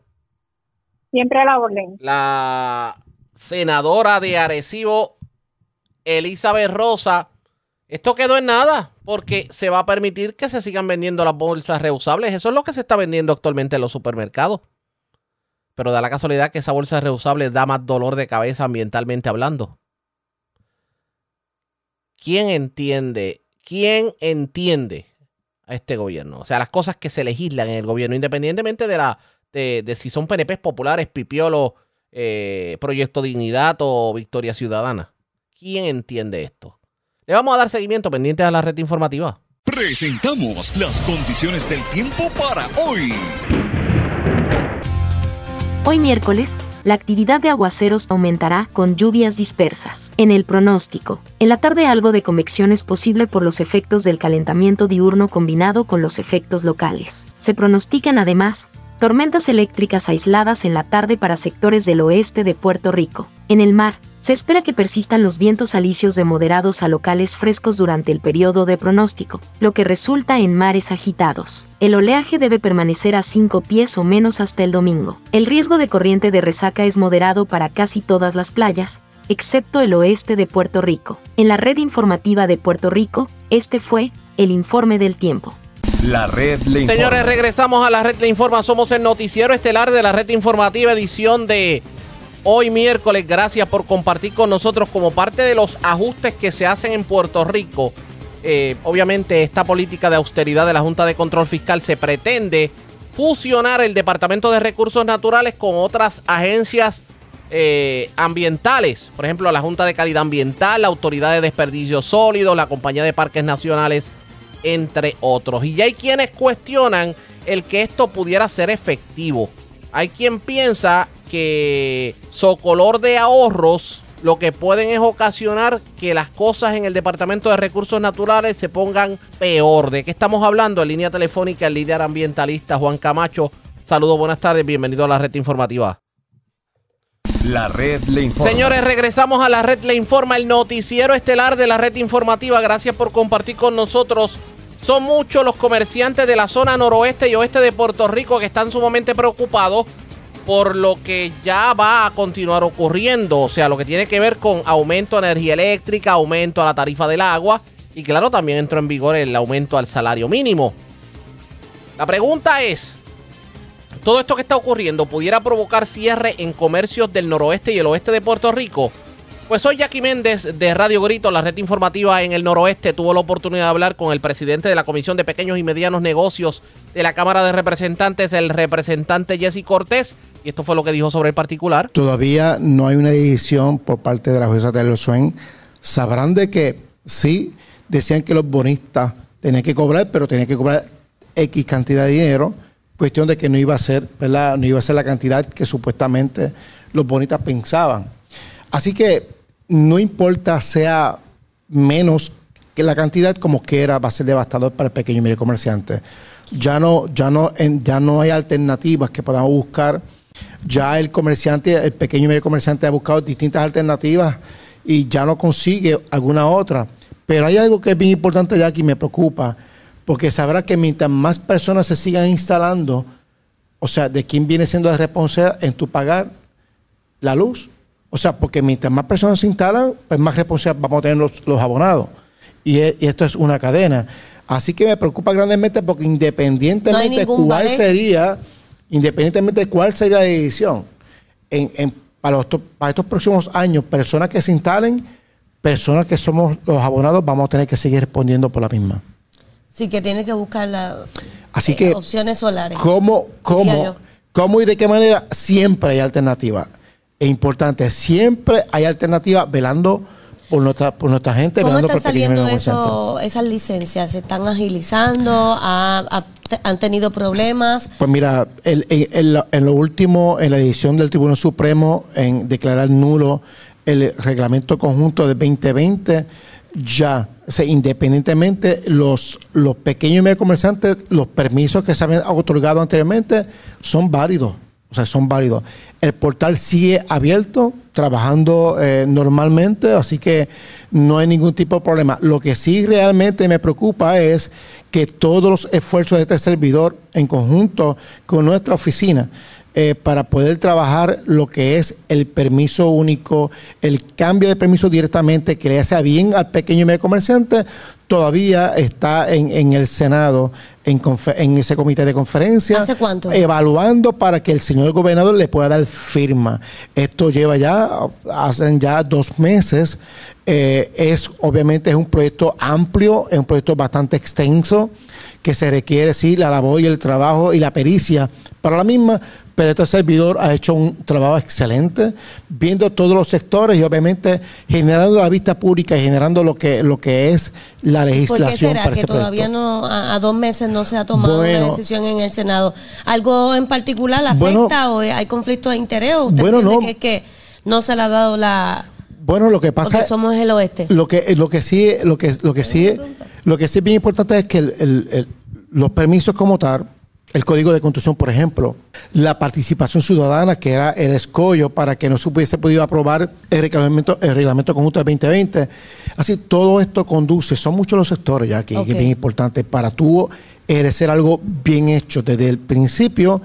Siempre a la orden. La senadora de Arecibo, Elizabeth Rosa. Esto quedó en nada porque se va a permitir que se sigan vendiendo las bolsas reusables. Eso es lo que se está vendiendo actualmente en los supermercados. Pero da la casualidad que esa bolsa reusable da más dolor de cabeza ambientalmente hablando. ¿Quién entiende? ¿Quién entiende a este gobierno? O sea, las cosas que se legislan en el gobierno, independientemente de la de, si son PNPs populares, pipiolos eh, Proyecto Dignidad o Victoria Ciudadana. ¿Quién entiende esto? Le vamos a dar seguimiento pendientes a la red informativa. Presentamos las condiciones del tiempo para hoy. Hoy miércoles, la actividad de aguaceros aumentará con lluvias dispersas. En el pronóstico, en la tarde algo de convección es posible por los efectos del calentamiento diurno combinado con los efectos locales. Se pronostican además tormentas eléctricas aisladas en la tarde para sectores del oeste de Puerto Rico. En el mar, se espera que persistan los vientos alisios de moderados a locales frescos durante el periodo de pronóstico, lo que resulta en mares agitados. El oleaje debe permanecer a 5 pies o menos hasta el domingo. El riesgo de corriente de resaca es moderado para casi todas las playas, excepto el oeste de Puerto Rico. En la red informativa de Puerto Rico, este fue el informe del tiempo. La red le informa. Señores, regresamos a la red le informa. Somos el noticiero estelar de la red informativa, edición de hoy miércoles. Gracias por compartir con nosotros como parte de los ajustes que se hacen en Puerto Rico. Eh, obviamente esta política de austeridad de la Junta de Control Fiscal se pretende fusionar el Departamento de Recursos Naturales con otras agencias eh, ambientales. Por ejemplo, la Junta de Calidad Ambiental, la Autoridad de Desperdicio Sólido, la Compañía de Parques Nacionales, entre otros. Y ya hay quienes cuestionan el que esto pudiera ser efectivo. Hay quien piensa que socolor de ahorros lo que pueden es ocasionar que las cosas en el Departamento de Recursos Naturales se pongan peor. ¿De qué estamos hablando? En línea telefónica, el líder ambientalista Juan Camacho. Saludos, buenas tardes, bienvenido a la red informativa. La red le informa. Señores, regresamos a la red le informa, el noticiero estelar de la red informativa. Gracias por compartir con nosotros. Son muchos los comerciantes de la zona noroeste y oeste de Puerto Rico que están sumamente preocupados por lo que ya va a continuar ocurriendo, o sea, lo que tiene que ver con aumento de energía eléctrica, aumento a la tarifa del agua y claro, también entró en vigor el aumento al salario mínimo. La pregunta es, ¿todo esto que está ocurriendo pudiera provocar cierre en comercios del noroeste y el oeste de Puerto Rico? Pues soy Jackie Méndez de Radio Grito, la red informativa en el noroeste. Tuvo la oportunidad de hablar con el presidente de la Comisión de Pequeños y Medianos Negocios de la Cámara de Representantes, el representante Jesse Cortés. Y esto fue lo que dijo sobre el particular. Todavía no hay una decisión por parte de la jueza de Suen. Sabrán de que sí, decían que los bonistas tenían que cobrar, pero tenían que cobrar X cantidad de dinero. Cuestión de que no iba a ser, ¿verdad? No iba a ser la cantidad que supuestamente los bonistas pensaban. Así que no importa sea menos que la cantidad como quiera, va a ser devastador para el pequeño y medio comerciante. Ya no, ya no, ya no hay alternativas que podamos buscar. Ya el comerciante, el pequeño y medio comerciante ha buscado distintas alternativas y ya no consigue alguna otra. Pero hay algo que es bien importante ya que me preocupa, porque sabrá que mientras más personas se sigan instalando, o sea, de quién viene siendo la responsabilidad en tu pagar la luz. O sea, porque mientras más personas se instalan, pues más responsabilidad vamos a tener los, abonados. Y, esto es una cadena. Así que me preocupa grandemente porque independientemente de cuál sería, independientemente de cuál sería la decisión, en, para, para estos próximos años, personas que se instalen, personas que somos los abonados, vamos a tener que seguir respondiendo por la misma. Sí, que tiene que buscar las Así que, opciones solares. ¿Cómo, cómo, cómo y de qué manera? Siempre hay alternativas es importante. Siempre hay alternativas velando por nuestra, por nuestra gente. ¿Cómo están saliendo eso, esas licencias? ¿Se están agilizando? ¿Han tenido problemas? Pues mira, en, lo último, en la edición del Tribunal Supremo, en declarar nulo el reglamento conjunto de 2020, ya, o independientemente, los, los pequeños y medios comerciantes, los permisos que se habían otorgado anteriormente son válidos o sea, son válidos. El portal sigue abierto, trabajando eh, normalmente, así que no hay ningún tipo de problema. Lo que sí realmente me preocupa es que todos los esfuerzos de este servidor, en conjunto con nuestra oficina, eh, para poder trabajar lo que es el permiso único, el cambio de permiso directamente que le hace bien al pequeño y medio comerciante, todavía está en, el Senado, en, en, ese comité de conferencia. ¿Hace cuánto? Evaluando para que el señor gobernador le pueda dar firma. Esto lleva ya, hacen ya dos meses. Eh, es, obviamente, es un proyecto amplio, es un proyecto bastante extenso que se requiere, sí, la labor y el trabajo y la pericia para la misma, pero este servidor ha hecho un trabajo excelente, viendo todos los sectores y obviamente generando la vista pública y generando lo que, lo que es la legislación. ¿Por qué será que todavía no, a, dos meses no se ha tomado una decisión en el Senado? ¿Algo en particular afecta o hay conflicto de interés o usted bueno, no, que, que no se le ha dado la... Bueno, lo que pasa Porque somos el oeste. Lo que, lo que sí, lo que, lo que sí, lo que sí es bien importante es que los permisos como tal el Código de Construcción, por ejemplo, la participación ciudadana, que era el escollo para que no se hubiese podido aprobar el reglamento, el reglamento conjunto de 2020. Así, todo esto conduce, son muchos los sectores ya que, es bien importante para tú ejercer algo bien hecho desde el principio,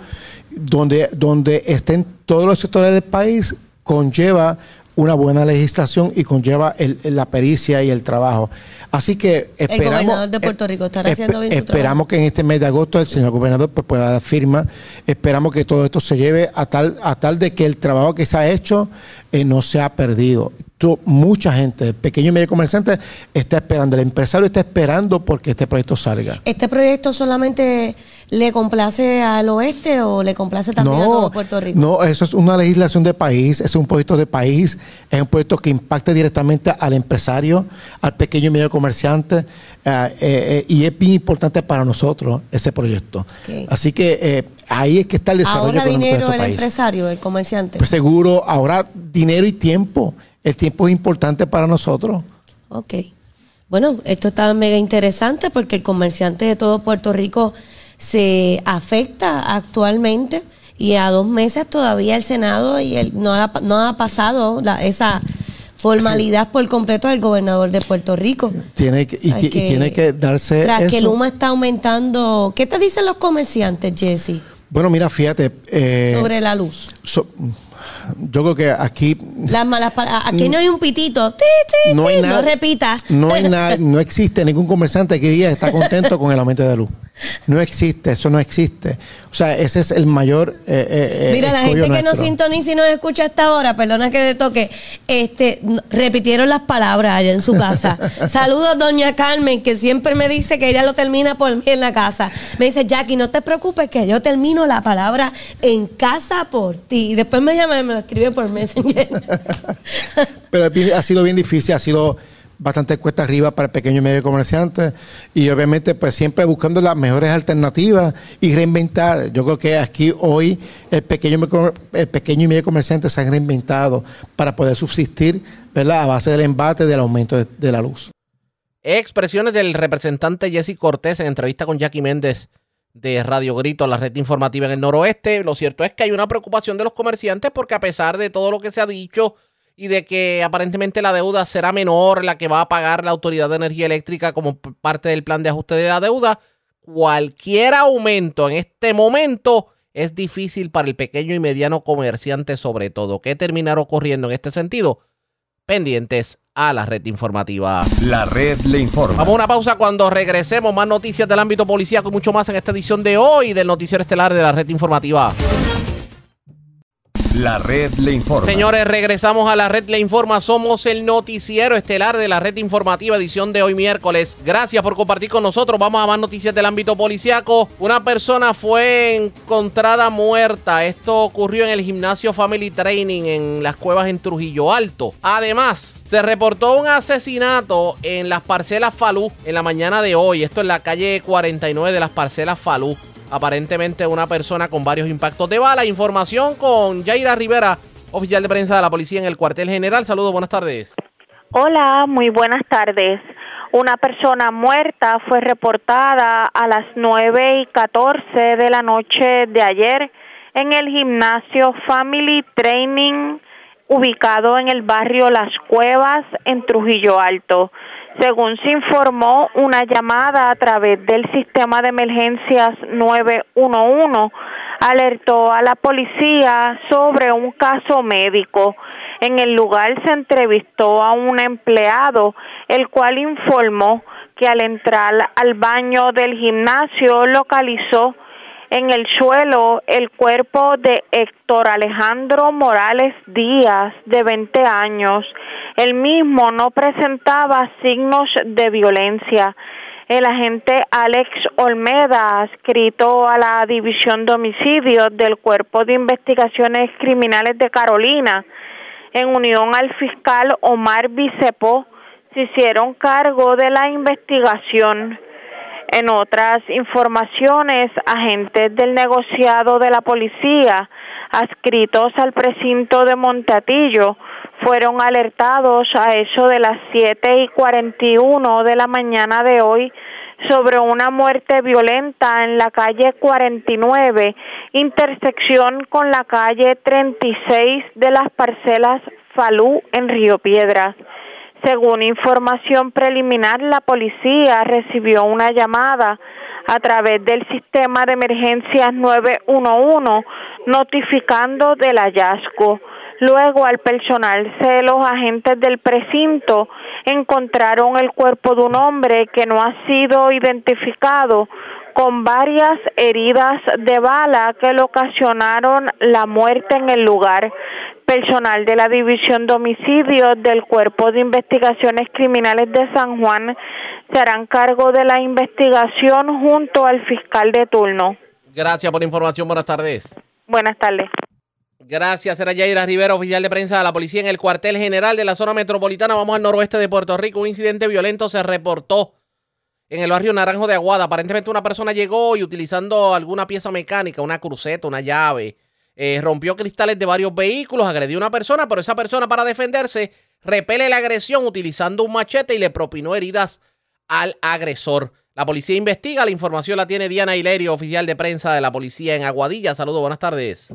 donde, donde estén todos los sectores del país, conlleva una buena legislación y conlleva la pericia y el trabajo. Así que esperamos. El gobernador de Puerto Rico estará haciendo bien su Esperamos que en este mes de agosto el señor gobernador pues, pueda dar firma. Esperamos que todo esto se lleve a tal, a tal de que el trabajo que se ha hecho eh, no se ha perdido. mucha gente, pequeño y medio comerciante, está esperando. El empresario está esperando porque este proyecto salga. ¿Este proyecto solamente le complace al oeste o le complace también a todo Puerto Rico? No, eso es una legislación de país, es un proyecto de país, es un proyecto que impacta directamente al empresario, al pequeño y medio comerciante, eh, eh, y es bien importante para nosotros ese proyecto. Así que ahí es que está el desarrollo ahora dinero el empresario, el comerciante. Pues seguro, ahora dinero y tiempo. El tiempo es importante para nosotros. Ok. Bueno, esto está mega interesante porque el comerciante de todo Puerto Rico se afecta actualmente y a dos meses todavía el Senado y el, no, ha, no ha pasado esa formalidad por completo del gobernador de Puerto Rico. Tiene que, y, tiene que darse. que el humo está aumentando. ¿Qué te dicen los comerciantes, Jesse? Bueno, mira, fíjate. Eh, Sobre la luz. Yo creo que aquí. Las malas Aquí no hay un pitito. no, hay nada, no repita. No hay nada, no existe ningún comerciante que diga está contento con el aumento de la luz. No existe, eso no existe. O sea, ese es el mayor. Eh, eh, eh Mira, la gente que nos sintoniza y nos escucha hasta ahora, perdona que le toque, este, repitieron las palabras allá en su casa. Saludos, doña Carmen, que siempre me dice que ella lo termina por mí en la casa. Me dice, Jackie, no te preocupes, que yo termino la palabra en casa por ti. Y después me llama y me escribe por Messenger. Pero ha sido bien difícil, ha sido bastante cuesta arriba para el pequeño y medio comerciante y obviamente pues siempre buscando las mejores alternativas y reinventar. Yo creo que aquí hoy el pequeño, el pequeño y medio comerciante se han reinventado para poder subsistir ¿verdad? a base del embate del aumento de, la luz. Expresiones del representante Jesse Cortés en entrevista con Jackie Méndez de Radio Grito, la red informativa en el noroeste. Lo cierto es que hay una preocupación de los comerciantes porque a pesar de todo lo que se ha dicho, y de que aparentemente la deuda será menor la que va a pagar la Autoridad de Energía Eléctrica como parte del plan de ajuste de la deuda, cualquier aumento en este momento es difícil para el pequeño y mediano comerciante sobre todo. ¿Qué terminará ocurriendo en este sentido? Pendientes a la red informativa. La red le informa. Vamos a una pausa cuando regresemos. Más noticias del ámbito policíaco y mucho más en esta edición de hoy del Noticiero Estelar de la red informativa. La red le informa. Señores, regresamos a la red le informa. Somos el noticiero estelar de la red informativa edición de hoy miércoles. Gracias por compartir con nosotros. Vamos a más noticias del ámbito policiaco. Una persona fue encontrada muerta. Esto ocurrió en el gimnasio Family Training en las cuevas en Trujillo Alto. Además, se reportó un asesinato en las parcelas Falú en la mañana de hoy. Esto en la calle 49 de las parcelas Falú aparentemente una persona con varios impactos de bala. Información con Yaira Rivera, oficial de prensa de la policía en el cuartel general. Saludos, buenas tardes. Hola, muy buenas tardes. Una persona muerta fue reportada a las 9 y 14 de la noche de ayer en el gimnasio Family Training ubicado en el barrio Las Cuevas en Trujillo Alto. Según se informó, una llamada a través del sistema de emergencias 911 alertó a la policía sobre un caso médico. En el lugar se entrevistó a un empleado, el cual informó que al entrar al baño del gimnasio localizó en el suelo el cuerpo de Héctor Alejandro Morales Díaz, de 20 años. El mismo no presentaba signos de violencia. El agente Alex Olmeda, adscrito a la División de Homicidios del Cuerpo de Investigaciones Criminales de Carolina, en unión al fiscal Omar Bicepo, se hicieron cargo de la investigación. En otras informaciones, agentes del negociado de la policía adscritos al precinto de Montatillo fueron alertados a eso de las 7 y 41 de la mañana de hoy sobre una muerte violenta en la calle 49, intersección con la calle 36 de las parcelas Falú en Río Piedras. Según información preliminar, la policía recibió una llamada a través del sistema de emergencias 911 notificando del hallazgo. Luego, al personarse los agentes del precinto, encontraron el cuerpo de un hombre que no ha sido identificado con varias heridas de bala que le ocasionaron la muerte en el lugar. Personal de la División de Homicidios del Cuerpo de Investigaciones Criminales de San Juan se harán cargo de la investigación junto al fiscal de turno. Gracias por la información. Buenas tardes. Buenas tardes. Gracias, era Yaira Rivera, oficial de prensa de la policía en el cuartel general de la zona metropolitana. Vamos al noroeste de Puerto Rico. Un incidente violento se reportó en el barrio Naranjo de Aguada. Aparentemente una persona llegó y utilizando alguna pieza mecánica, una cruceta, una llave, eh, rompió cristales de varios vehículos, agredió a una persona, pero esa persona para defenderse repele la agresión utilizando un machete y le propinó heridas al agresor. La policía investiga, la información la tiene Diana Hilerio, oficial de prensa de la policía en Aguadilla. Saludos, buenas tardes.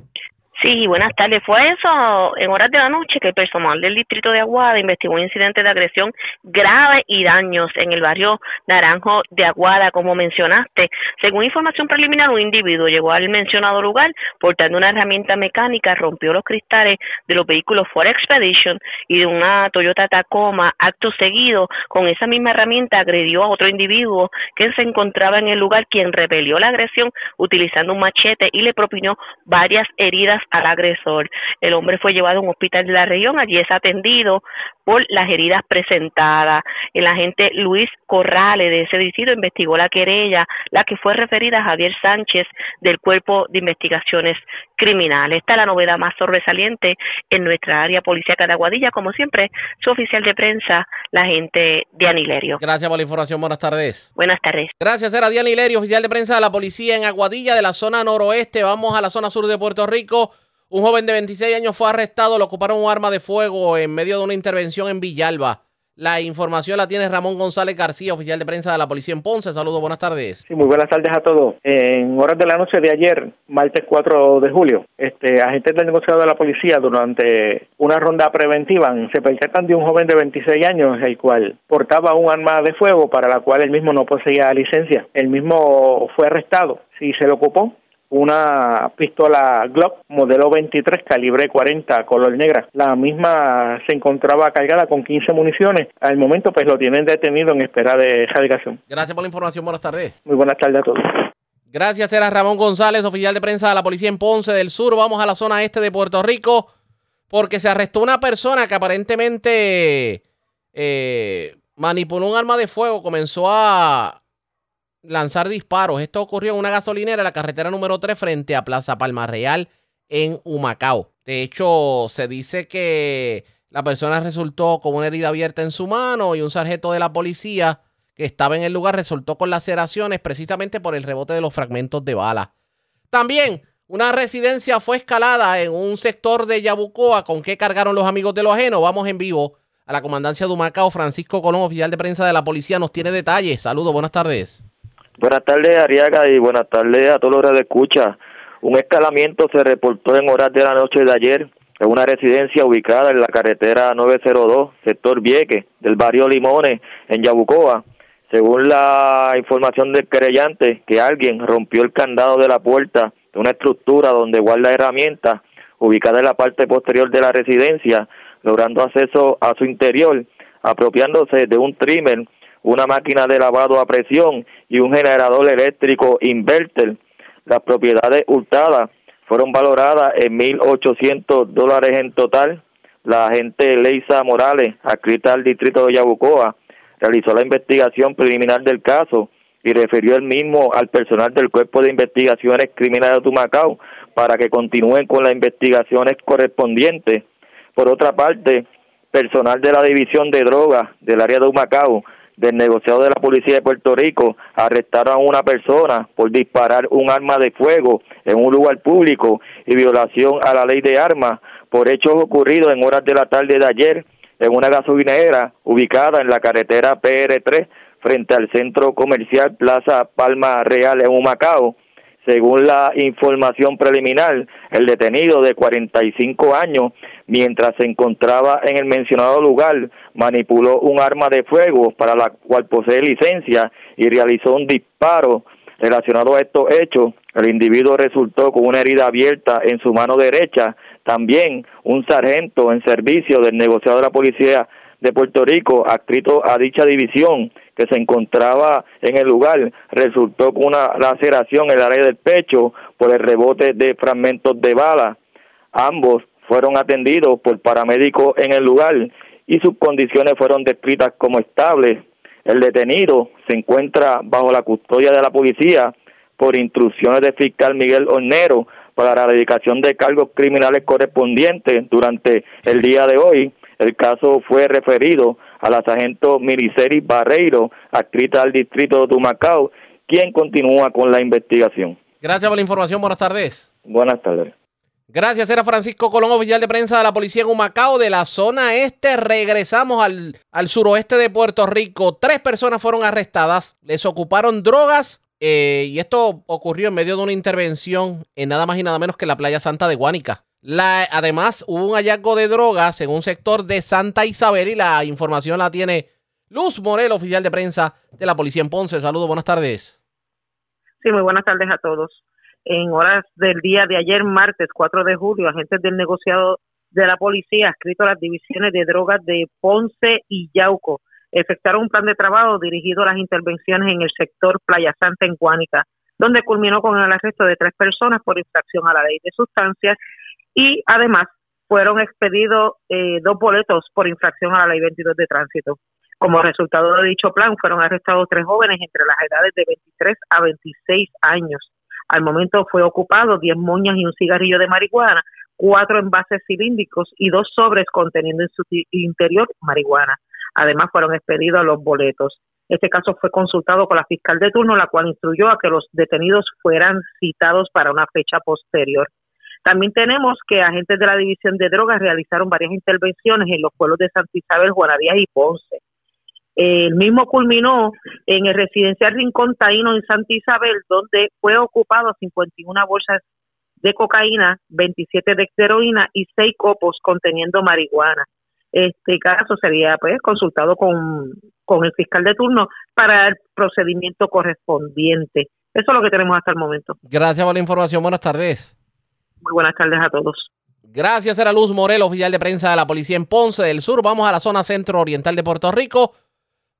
Sí, buenas tardes. Fue eso en horas de la noche que el personal del distrito de Aguada investigó un incidente de agresión grave y daños en el barrio Naranjo de Aguada, como mencionaste. Según información preliminar, un individuo llegó al mencionado lugar portando una herramienta mecánica, rompió los cristales de los vehículos Ford Expedition y de una Toyota Tacoma. Acto seguido, con esa misma herramienta agredió a otro individuo que se encontraba en el lugar, quien repelió la agresión utilizando un machete y le propinó varias heridas al agresor. El hombre fue llevado a un hospital de la región, allí es atendido por las heridas presentadas. El agente Luis Corrales de ese distrito investigó la querella, la que fue referida a Javier Sánchez del Cuerpo de Investigaciones Criminales. Esta es la novedad más sobresaliente en nuestra área policíaca de Aguadilla, como siempre, su oficial de prensa, la agente Diana Hilerio. Gracias por la información, buenas tardes. Buenas tardes. Gracias, era Diana Hilerio, oficial de prensa de la policía en Aguadilla de la zona noroeste. Vamos a la zona sur de Puerto Rico. Un joven de 26 años fue arrestado, le ocuparon un arma de fuego en medio de una intervención en Villalba. La información la tiene Ramón González García, oficial de prensa de la policía en Ponce. Saludos, buenas tardes. Sí, muy buenas tardes a todos. En horas de la noche de ayer, martes 4 de julio, este, agentes del negociado de la policía, durante una ronda preventiva, se percatan de un joven de 26 años, el cual portaba un arma de fuego para la cual él mismo no poseía licencia. El mismo fue arrestado. Si se lo ocupó, una pistola Glock modelo 23 calibre 40 color negra. La misma se encontraba cargada con 15 municiones. Al momento pues lo tienen detenido en espera de erradicación. Gracias por la información. Buenas tardes. Muy buenas tardes a todos. Gracias, era Ramón González, oficial de prensa de la policía en Ponce del Sur. Vamos a la zona este de Puerto Rico porque se arrestó una persona que aparentemente eh, manipuló un arma de fuego, comenzó a lanzar disparos. Esto ocurrió en una gasolinera en la carretera número 3 frente a Plaza Palma Real en Humacao. De hecho, se dice que la persona resultó con una herida abierta en su mano y un sargento de la policía que estaba en el lugar resultó con laceraciones precisamente por el rebote de los fragmentos de bala. También una residencia fue escalada en un sector de Yabucoa. ¿Con qué cargaron los amigos de lo ajeno? Vamos en vivo a la comandancia de Humacao. Francisco Colón, oficial de prensa de la policía, nos tiene detalles. Saludos, buenas tardes. Buenas tardes, Ariaga, y buenas tardes a todos los que escucha. Un escalamiento se reportó en horas de la noche de ayer en una residencia ubicada en la carretera 902, sector Vieque, del barrio Limones, en Yabucoa. Según la información del querellante, que alguien rompió el candado de la puerta de una estructura donde guarda herramientas, ubicada en la parte posterior de la residencia, logrando acceso a su interior, apropiándose de un trimmer una máquina de lavado a presión y un generador eléctrico inverter. Las propiedades hurtadas fueron valoradas en 1.800 dólares en total. La agente Leisa Morales, adscrita al distrito de Yabucoa, realizó la investigación preliminar del caso y refirió el mismo al personal del Cuerpo de Investigaciones Criminales de Tumacao para que continúen con las investigaciones correspondientes. Por otra parte, personal de la División de Drogas del área de Humacao del negociado de la Policía de Puerto Rico arrestaron a una persona por disparar un arma de fuego en un lugar público y violación a la ley de armas por hechos ocurridos en horas de la tarde de ayer en una gasolinera ubicada en la carretera PR3 frente al centro comercial Plaza Palma Real en Humacao. Según la información preliminar, el detenido de 45 años, mientras se encontraba en el mencionado lugar, manipuló un arma de fuego para la cual posee licencia y realizó un disparo relacionado a estos hechos. El individuo resultó con una herida abierta en su mano derecha, También un sargento en servicio del negociado de la policía de Puerto Rico, adscrito a dicha división, que se encontraba en el lugar, resultó con una laceración en el área del pecho por el rebote de fragmentos de bala. Ambos fueron atendidos por paramédicos en el lugar y sus condiciones fueron descritas como estables. El detenido se encuentra bajo la custodia de la policía por instrucciones del fiscal Miguel Hornero para la dedicación de cargos criminales correspondientes durante el día de hoy. El caso fue referido a la sargento Miliceri Barreiro, adscrita al distrito de Humacao, quien continúa con la investigación. Gracias por la información. Buenas tardes. Buenas tardes. Gracias, era Francisco Colón, oficial de prensa de la policía en Humacao, de la zona este. Regresamos al, al suroeste de Puerto Rico. Tres personas fueron arrestadas, les ocuparon drogas eh, y esto ocurrió en medio de una intervención en nada más y nada menos que la playa Santa de Guánica. La, además, hubo un hallazgo de drogas en un sector de Santa Isabel y la información la tiene Luz Morel, oficial de prensa de la policía en Ponce. Saludos, buenas tardes. Sí, muy buenas tardes a todos. En horas del día de ayer, martes 4 de julio, agentes del negociado de la policía, escrito a las divisiones de drogas de Ponce y Yauco, efectuaron un plan de trabajo dirigido a las intervenciones en el sector Playa Santa en Guánica, donde culminó con el arresto de tres personas por infracción a la ley de sustancias y además fueron expedidos eh, dos boletos por infracción a la ley 22 de tránsito. Como resultado de dicho plan, fueron arrestados tres jóvenes entre las edades de 23 a 26 años. Al momento fue ocupado 10 moñas y un cigarrillo de marihuana, cuatro envases cilíndricos y dos sobres conteniendo en su interior marihuana. Además, fueron expedidos los boletos. Este caso fue consultado con la fiscal de turno, la cual instruyó a que los detenidos fueran citados para una fecha posterior. También tenemos que agentes de la División de Drogas realizaron varias intervenciones en los pueblos de Santa Isabel, Juanadías y Ponce. El mismo culminó en el residencial Rincón Taíno en Santa Isabel, donde fue ocupado 51 bolsas de cocaína, 27 de heroína y 6 copos conteniendo marihuana este caso sería pues consultado con, con el fiscal de turno para el procedimiento correspondiente. Eso es lo que tenemos hasta el momento. Gracias por la información. Buenas tardes. Muy buenas tardes a todos. Gracias, era Luz Morel, oficial de prensa de la policía en Ponce del Sur. Vamos a la zona centro-oriental de Puerto Rico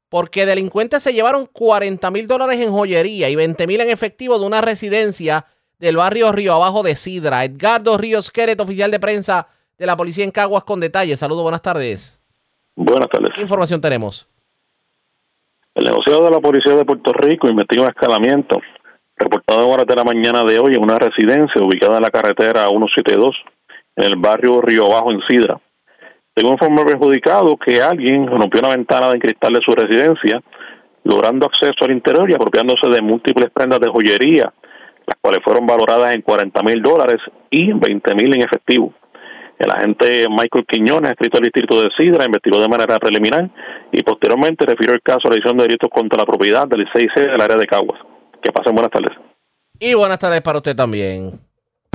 porque delincuentes se llevaron 40 mil dólares en joyería y 20 mil en efectivo de una residencia del barrio Río Abajo de Sidra. Edgardo Ríos Queret, oficial de prensa de la policía en Caguas con detalles. Saludos, buenas tardes. Buenas tardes. ¿Qué información tenemos? El negociado de la Policía de Puerto Rico investiga un escalamiento reportado en horas de la mañana de hoy en una residencia ubicada en la carretera 172 en el barrio Río Bajo en Sidra. Según informe perjudicado que alguien rompió una ventana de cristal de su residencia, logrando acceso al interior y apropiándose de múltiples prendas de joyería, las cuales fueron valoradas en 40 mil dólares y 20 mil en efectivo. El agente Michael Quiñones, escrito al distrito de Sidra, investigó de manera preliminar y posteriormente refirió el caso a la edición de delitos contra la propiedad del 6C del área de Caguas. Que pasen buenas tardes. Y buenas tardes para usted también.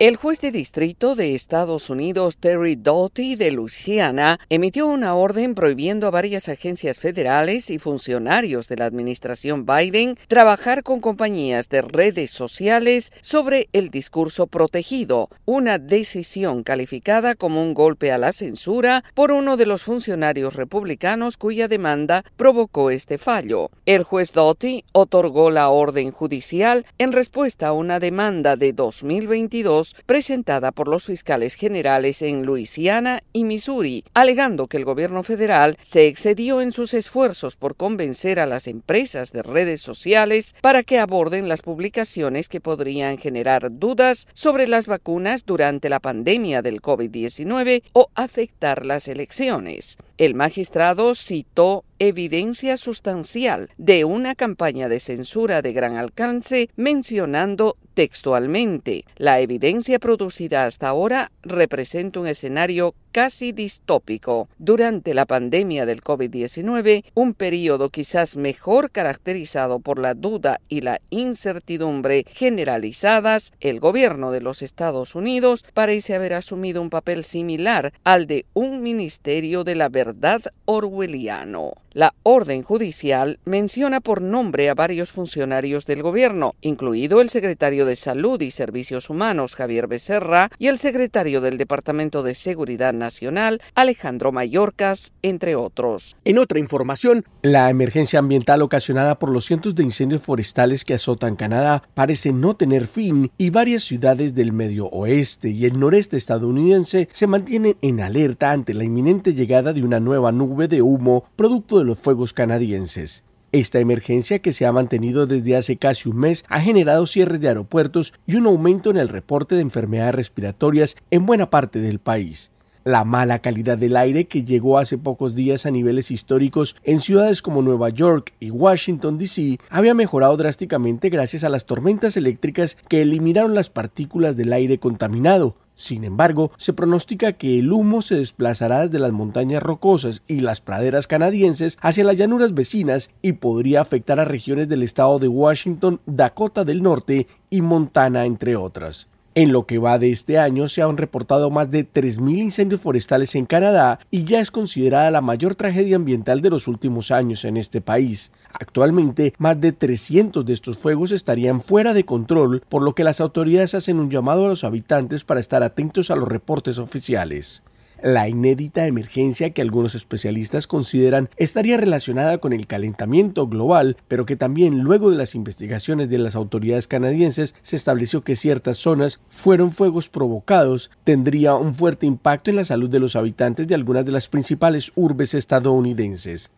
El juez de distrito de Estados Unidos, Terry Doughty de Luisiana, emitió una orden prohibiendo a varias agencias federales y funcionarios de la administración Biden trabajar con compañías de redes sociales sobre el discurso protegido, una decisión calificada como un golpe a la censura por uno de los funcionarios republicanos cuya demanda provocó este fallo. El juez Doughty otorgó la orden judicial en respuesta a una demanda de 2022 presentada por los fiscales generales en Luisiana y Missouri, alegando que el gobierno federal se excedió en sus esfuerzos por convencer a las empresas de redes sociales para que aborden las publicaciones que podrían generar dudas sobre las vacunas durante la pandemia del COVID-19 o afectar las elecciones. El magistrado citó evidencia sustancial de una campaña de censura de gran alcance, mencionando textualmente, la evidencia producida hasta ahora representa un escenario casi distópico. Durante la pandemia del COVID-19, un periodo quizás mejor caracterizado por la duda y la incertidumbre generalizadas, el gobierno de los Estados Unidos parece haber asumido un papel similar al de un ministerio de la verdad orwelliano. La orden judicial menciona por nombre a varios funcionarios del gobierno, incluido el secretario de Salud y Servicios Humanos Javier Becerra y el secretario del Departamento de Seguridad Nacional Alejandro Mayorkas, entre otros. En otra información, la emergencia ambiental ocasionada por los cientos de incendios forestales que azotan Canadá parece no tener fin y varias ciudades del medio oeste y el noreste estadounidense se mantienen en alerta ante la inminente llegada de una nueva nube de humo producto de los fuegos canadienses. Esta emergencia, que se ha mantenido desde hace casi un mes, ha generado cierres de aeropuertos y un aumento en el reporte de enfermedades respiratorias en buena parte del país. La mala calidad del aire que llegó hace pocos días a niveles históricos en ciudades como Nueva York y Washington, D.C. había mejorado drásticamente gracias a las tormentas eléctricas que eliminaron las partículas del aire contaminado, sin embargo, se pronostica que el humo se desplazará desde las montañas rocosas y las praderas canadienses hacia las llanuras vecinas y podría afectar a regiones del estado de Washington, Dakota del Norte y Montana, entre otras. En lo que va de este año se han reportado más de 3.000 incendios forestales en Canadá y ya es considerada la mayor tragedia ambiental de los últimos años en este país. Actualmente, más de 300 de estos fuegos estarían fuera de control, por lo que las autoridades hacen un llamado a los habitantes para estar atentos a los reportes oficiales. La inédita emergencia que algunos especialistas consideran estaría relacionada con el calentamiento global, pero que también luego de las investigaciones de las autoridades canadienses se estableció que ciertas zonas fueron fuegos provocados, tendría un fuerte impacto en la salud de los habitantes de algunas de las principales urbes estadounidenses.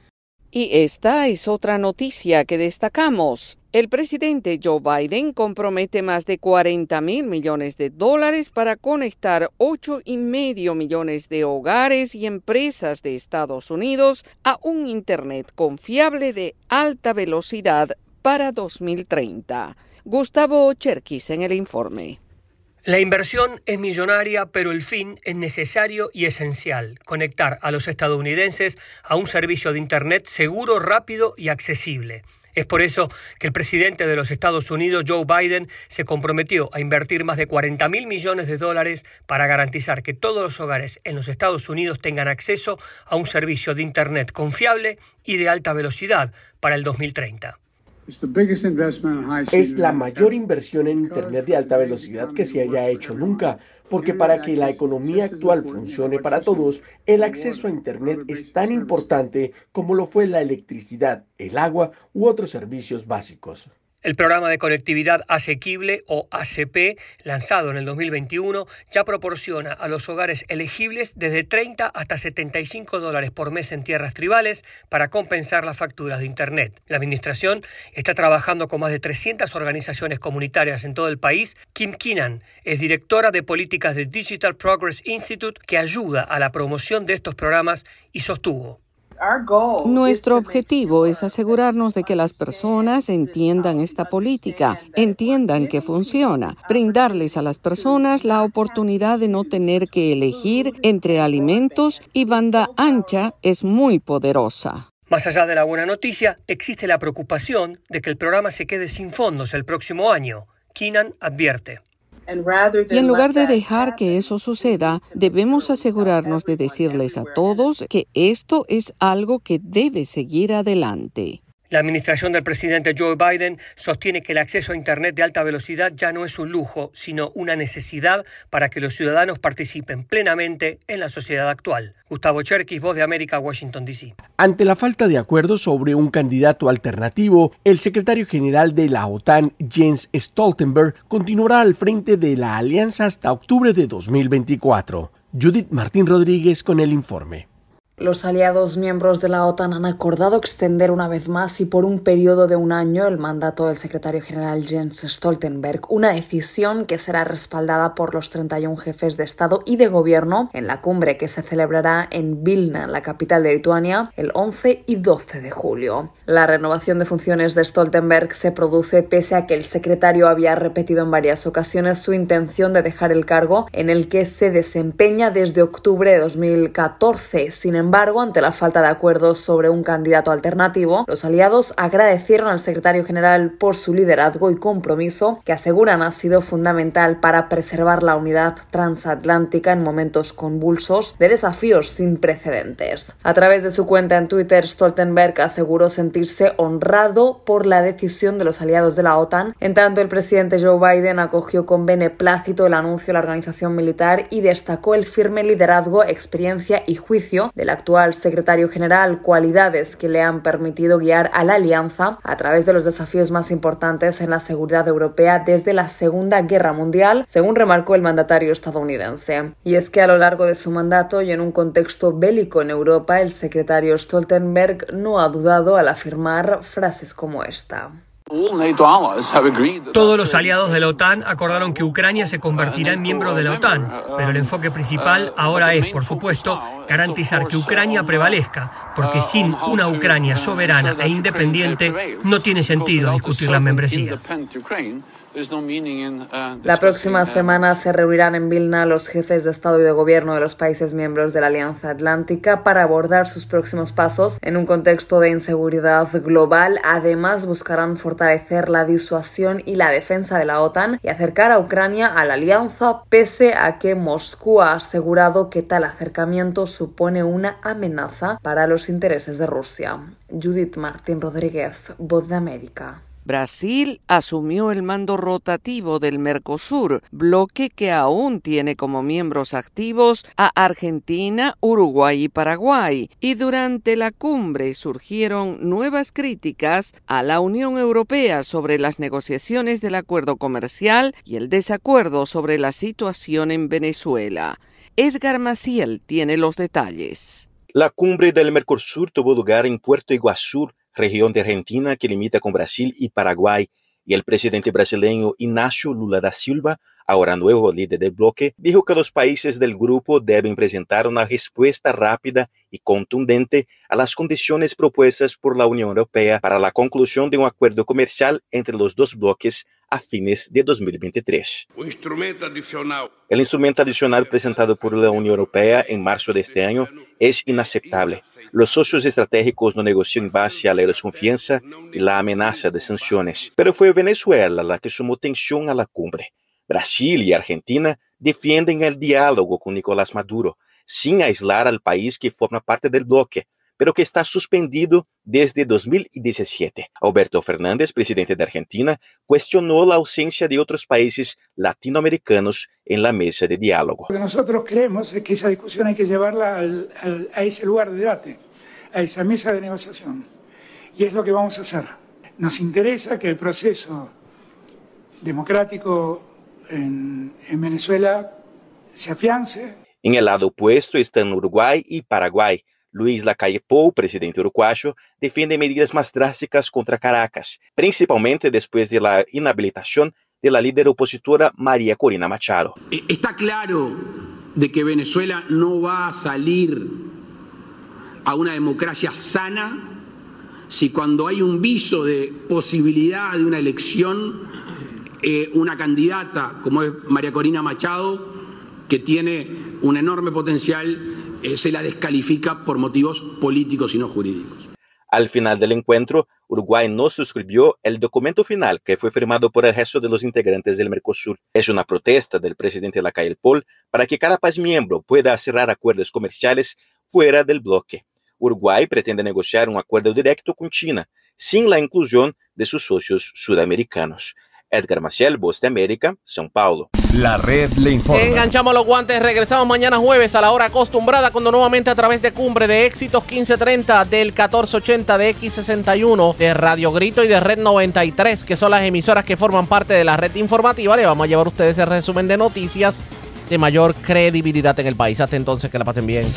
Y esta es otra noticia que destacamos. El presidente Joe Biden compromete más de 40 mil millones de dólares para conectar ocho y medio millones de hogares y empresas de Estados Unidos a un Internet confiable de alta velocidad para 2030. Gustavo Cherkis en el informe. La inversión es millonaria, pero el fin es necesario y esencial, conectar a los estadounidenses a un servicio de Internet seguro, rápido y accesible. Es por eso que el presidente de los Estados Unidos, Joe Biden, se comprometió a invertir más de 40 mil millones de dólares para garantizar que todos los hogares en los Estados Unidos tengan acceso a un servicio de Internet confiable y de alta velocidad para el 2030. Es la mayor inversión en Internet de alta velocidad que se haya hecho nunca, porque para que la economía actual funcione para todos, el acceso a Internet es tan importante como lo fue la electricidad, el agua u otros servicios básicos. El programa de conectividad asequible o ACP, lanzado en el 2021, ya proporciona a los hogares elegibles desde 30 hasta 75 dólares por mes en tierras tribales para compensar las facturas de Internet. La Administración está trabajando con más de 300 organizaciones comunitarias en todo el país. Kim Keenan es directora de políticas de Digital Progress Institute que ayuda a la promoción de estos programas y sostuvo. Nuestro objetivo es asegurarnos de que las personas entiendan esta política, entiendan que funciona, brindarles a las personas la oportunidad de no tener que elegir entre alimentos y banda ancha es muy poderosa. Más allá de la buena noticia, existe la preocupación de que el programa se quede sin fondos el próximo año. Keenan advierte. Y en lugar de dejar que eso suceda, debemos asegurarnos de decirles a todos que esto es algo que debe seguir adelante. La administración del presidente Joe Biden sostiene que el acceso a Internet de alta velocidad ya no es un lujo, sino una necesidad para que los ciudadanos participen plenamente en la sociedad actual. Gustavo Cherkis, Voz de América, Washington, D.C. Ante la falta de acuerdo sobre un candidato alternativo, el secretario general de la OTAN, Jens Stoltenberg, continuará al frente de la alianza hasta octubre de 2024. Judith Martín Rodríguez con el informe. Los aliados miembros de la OTAN han acordado extender una vez más y por un periodo de un año el mandato del secretario general Jens Stoltenberg, una decisión que será respaldada por los 31 jefes de Estado y de Gobierno en la cumbre que se celebrará en Vilna, la capital de Lituania, el 11 y 12 de julio. La renovación de funciones de Stoltenberg se produce pese a que el secretario había repetido en varias ocasiones su intención de dejar el cargo en el que se desempeña desde octubre de 2014. Sin embargo, embargo, ante la falta de acuerdos sobre un candidato alternativo, los aliados agradecieron al secretario general por su liderazgo y compromiso que aseguran ha sido fundamental para preservar la unidad transatlántica en momentos convulsos de desafíos sin precedentes. A través de su cuenta en Twitter, Stoltenberg aseguró sentirse honrado por la decisión de los aliados de la OTAN, en tanto el presidente Joe Biden acogió con beneplácito el anuncio de la organización militar y destacó el firme liderazgo, experiencia y juicio de la actual secretario general, cualidades que le han permitido guiar a la alianza a través de los desafíos más importantes en la seguridad europea desde la Segunda Guerra Mundial, según remarcó el mandatario estadounidense. Y es que a lo largo de su mandato y en un contexto bélico en Europa, el secretario Stoltenberg no ha dudado al afirmar frases como esta. Todos los aliados de la OTAN acordaron que Ucrania se convertirá en miembro de la OTAN, pero el enfoque principal ahora es, por supuesto, garantizar que Ucrania prevalezca, porque sin una Ucrania soberana e independiente no tiene sentido discutir la membresía. Uh, la próxima semana se reunirán en Vilna los jefes de Estado y de Gobierno de los países miembros de la Alianza Atlántica para abordar sus próximos pasos en un contexto de inseguridad global. Además, buscarán fortalecer la disuasión y la defensa de la OTAN y acercar a Ucrania a la alianza, pese a que Moscú ha asegurado que tal acercamiento supone una amenaza para los intereses de Rusia. Judith Martín Rodríguez, Voz de América. Brasil asumió el mando rotativo del Mercosur, bloque que aún tiene como miembros activos a Argentina, Uruguay y Paraguay, y durante la cumbre surgieron nuevas críticas a la Unión Europea sobre las negociaciones del acuerdo comercial y el desacuerdo sobre la situación en Venezuela. Edgar Maciel tiene los detalles. La cumbre del Mercosur tuvo lugar en Puerto Iguazú, región de Argentina que limita con Brasil y Paraguay, y el presidente brasileño Ignacio Lula da Silva, ahora nuevo líder del bloque, dijo que los países del grupo deben presentar una respuesta rápida y contundente a las condiciones propuestas por la Unión Europea para la conclusión de un acuerdo comercial entre los dos bloques a fines de 2023. El instrumento adicional presentado por la Unión Europea en marzo de este año es inaceptable los socios estratégicos no negocian en base a la desconfianza y la amenaza de sanciones, pero fue Venezuela la que sumó tensión a la cumbre. Brasil y Argentina defienden el diálogo con Nicolás Maduro, sin aislar al país que forma parte del bloque, pero que está suspendido desde 2017. Alberto Fernández, presidente de Argentina, cuestionó la ausencia de otros países latinoamericanos en la mesa de diálogo. Lo que nosotros creemos es que esa discusión hay que llevarla a ese lugar de debate, a esa mesa de negociación. Y es lo que vamos a hacer. Nos interesa que el proceso democrático en, en Venezuela se afiance. En el lado opuesto están Uruguay y Paraguay, Luiz Lacalle Pou, presidente uruguayo, defiende medidas más drásticas contra Caracas, principalmente después de la inhabilitación de la líder opositora María Corina Machado. E, está claro de que Venezuela no va a salir a una democracia sana si cuando hay un viso de posibilidad de una elección, eh, una candidata como es María Corina Machado, que tiene un enorme potencial, eh, se la descalifica por motivos políticos y no jurídicos. Al final del encuentro, Uruguay no suscribió el documento final que fue firmado por el resto de los integrantes del Mercosur. Es una protesta del presidente Lacalle Pol para que cada país miembro pueda cerrar acuerdos comerciales fuera del bloque. Uruguay pretende negociar un acuerdo directo con China, sin la inclusión de sus socios sudamericanos. Edgar Maciel, Voz de América, São Paulo. La red le informa. Enganchamos los guantes, regresamos mañana jueves a la hora acostumbrada cuando nuevamente a través de Cumbre de Éxitos 1530 del 1480 de X61 de Radio Grito y de Red 93, que son las emisoras que forman parte de la red informativa, le vamos a llevar a ustedes el resumen de noticias de mayor credibilidad en el país. Hasta entonces, que la pasen bien.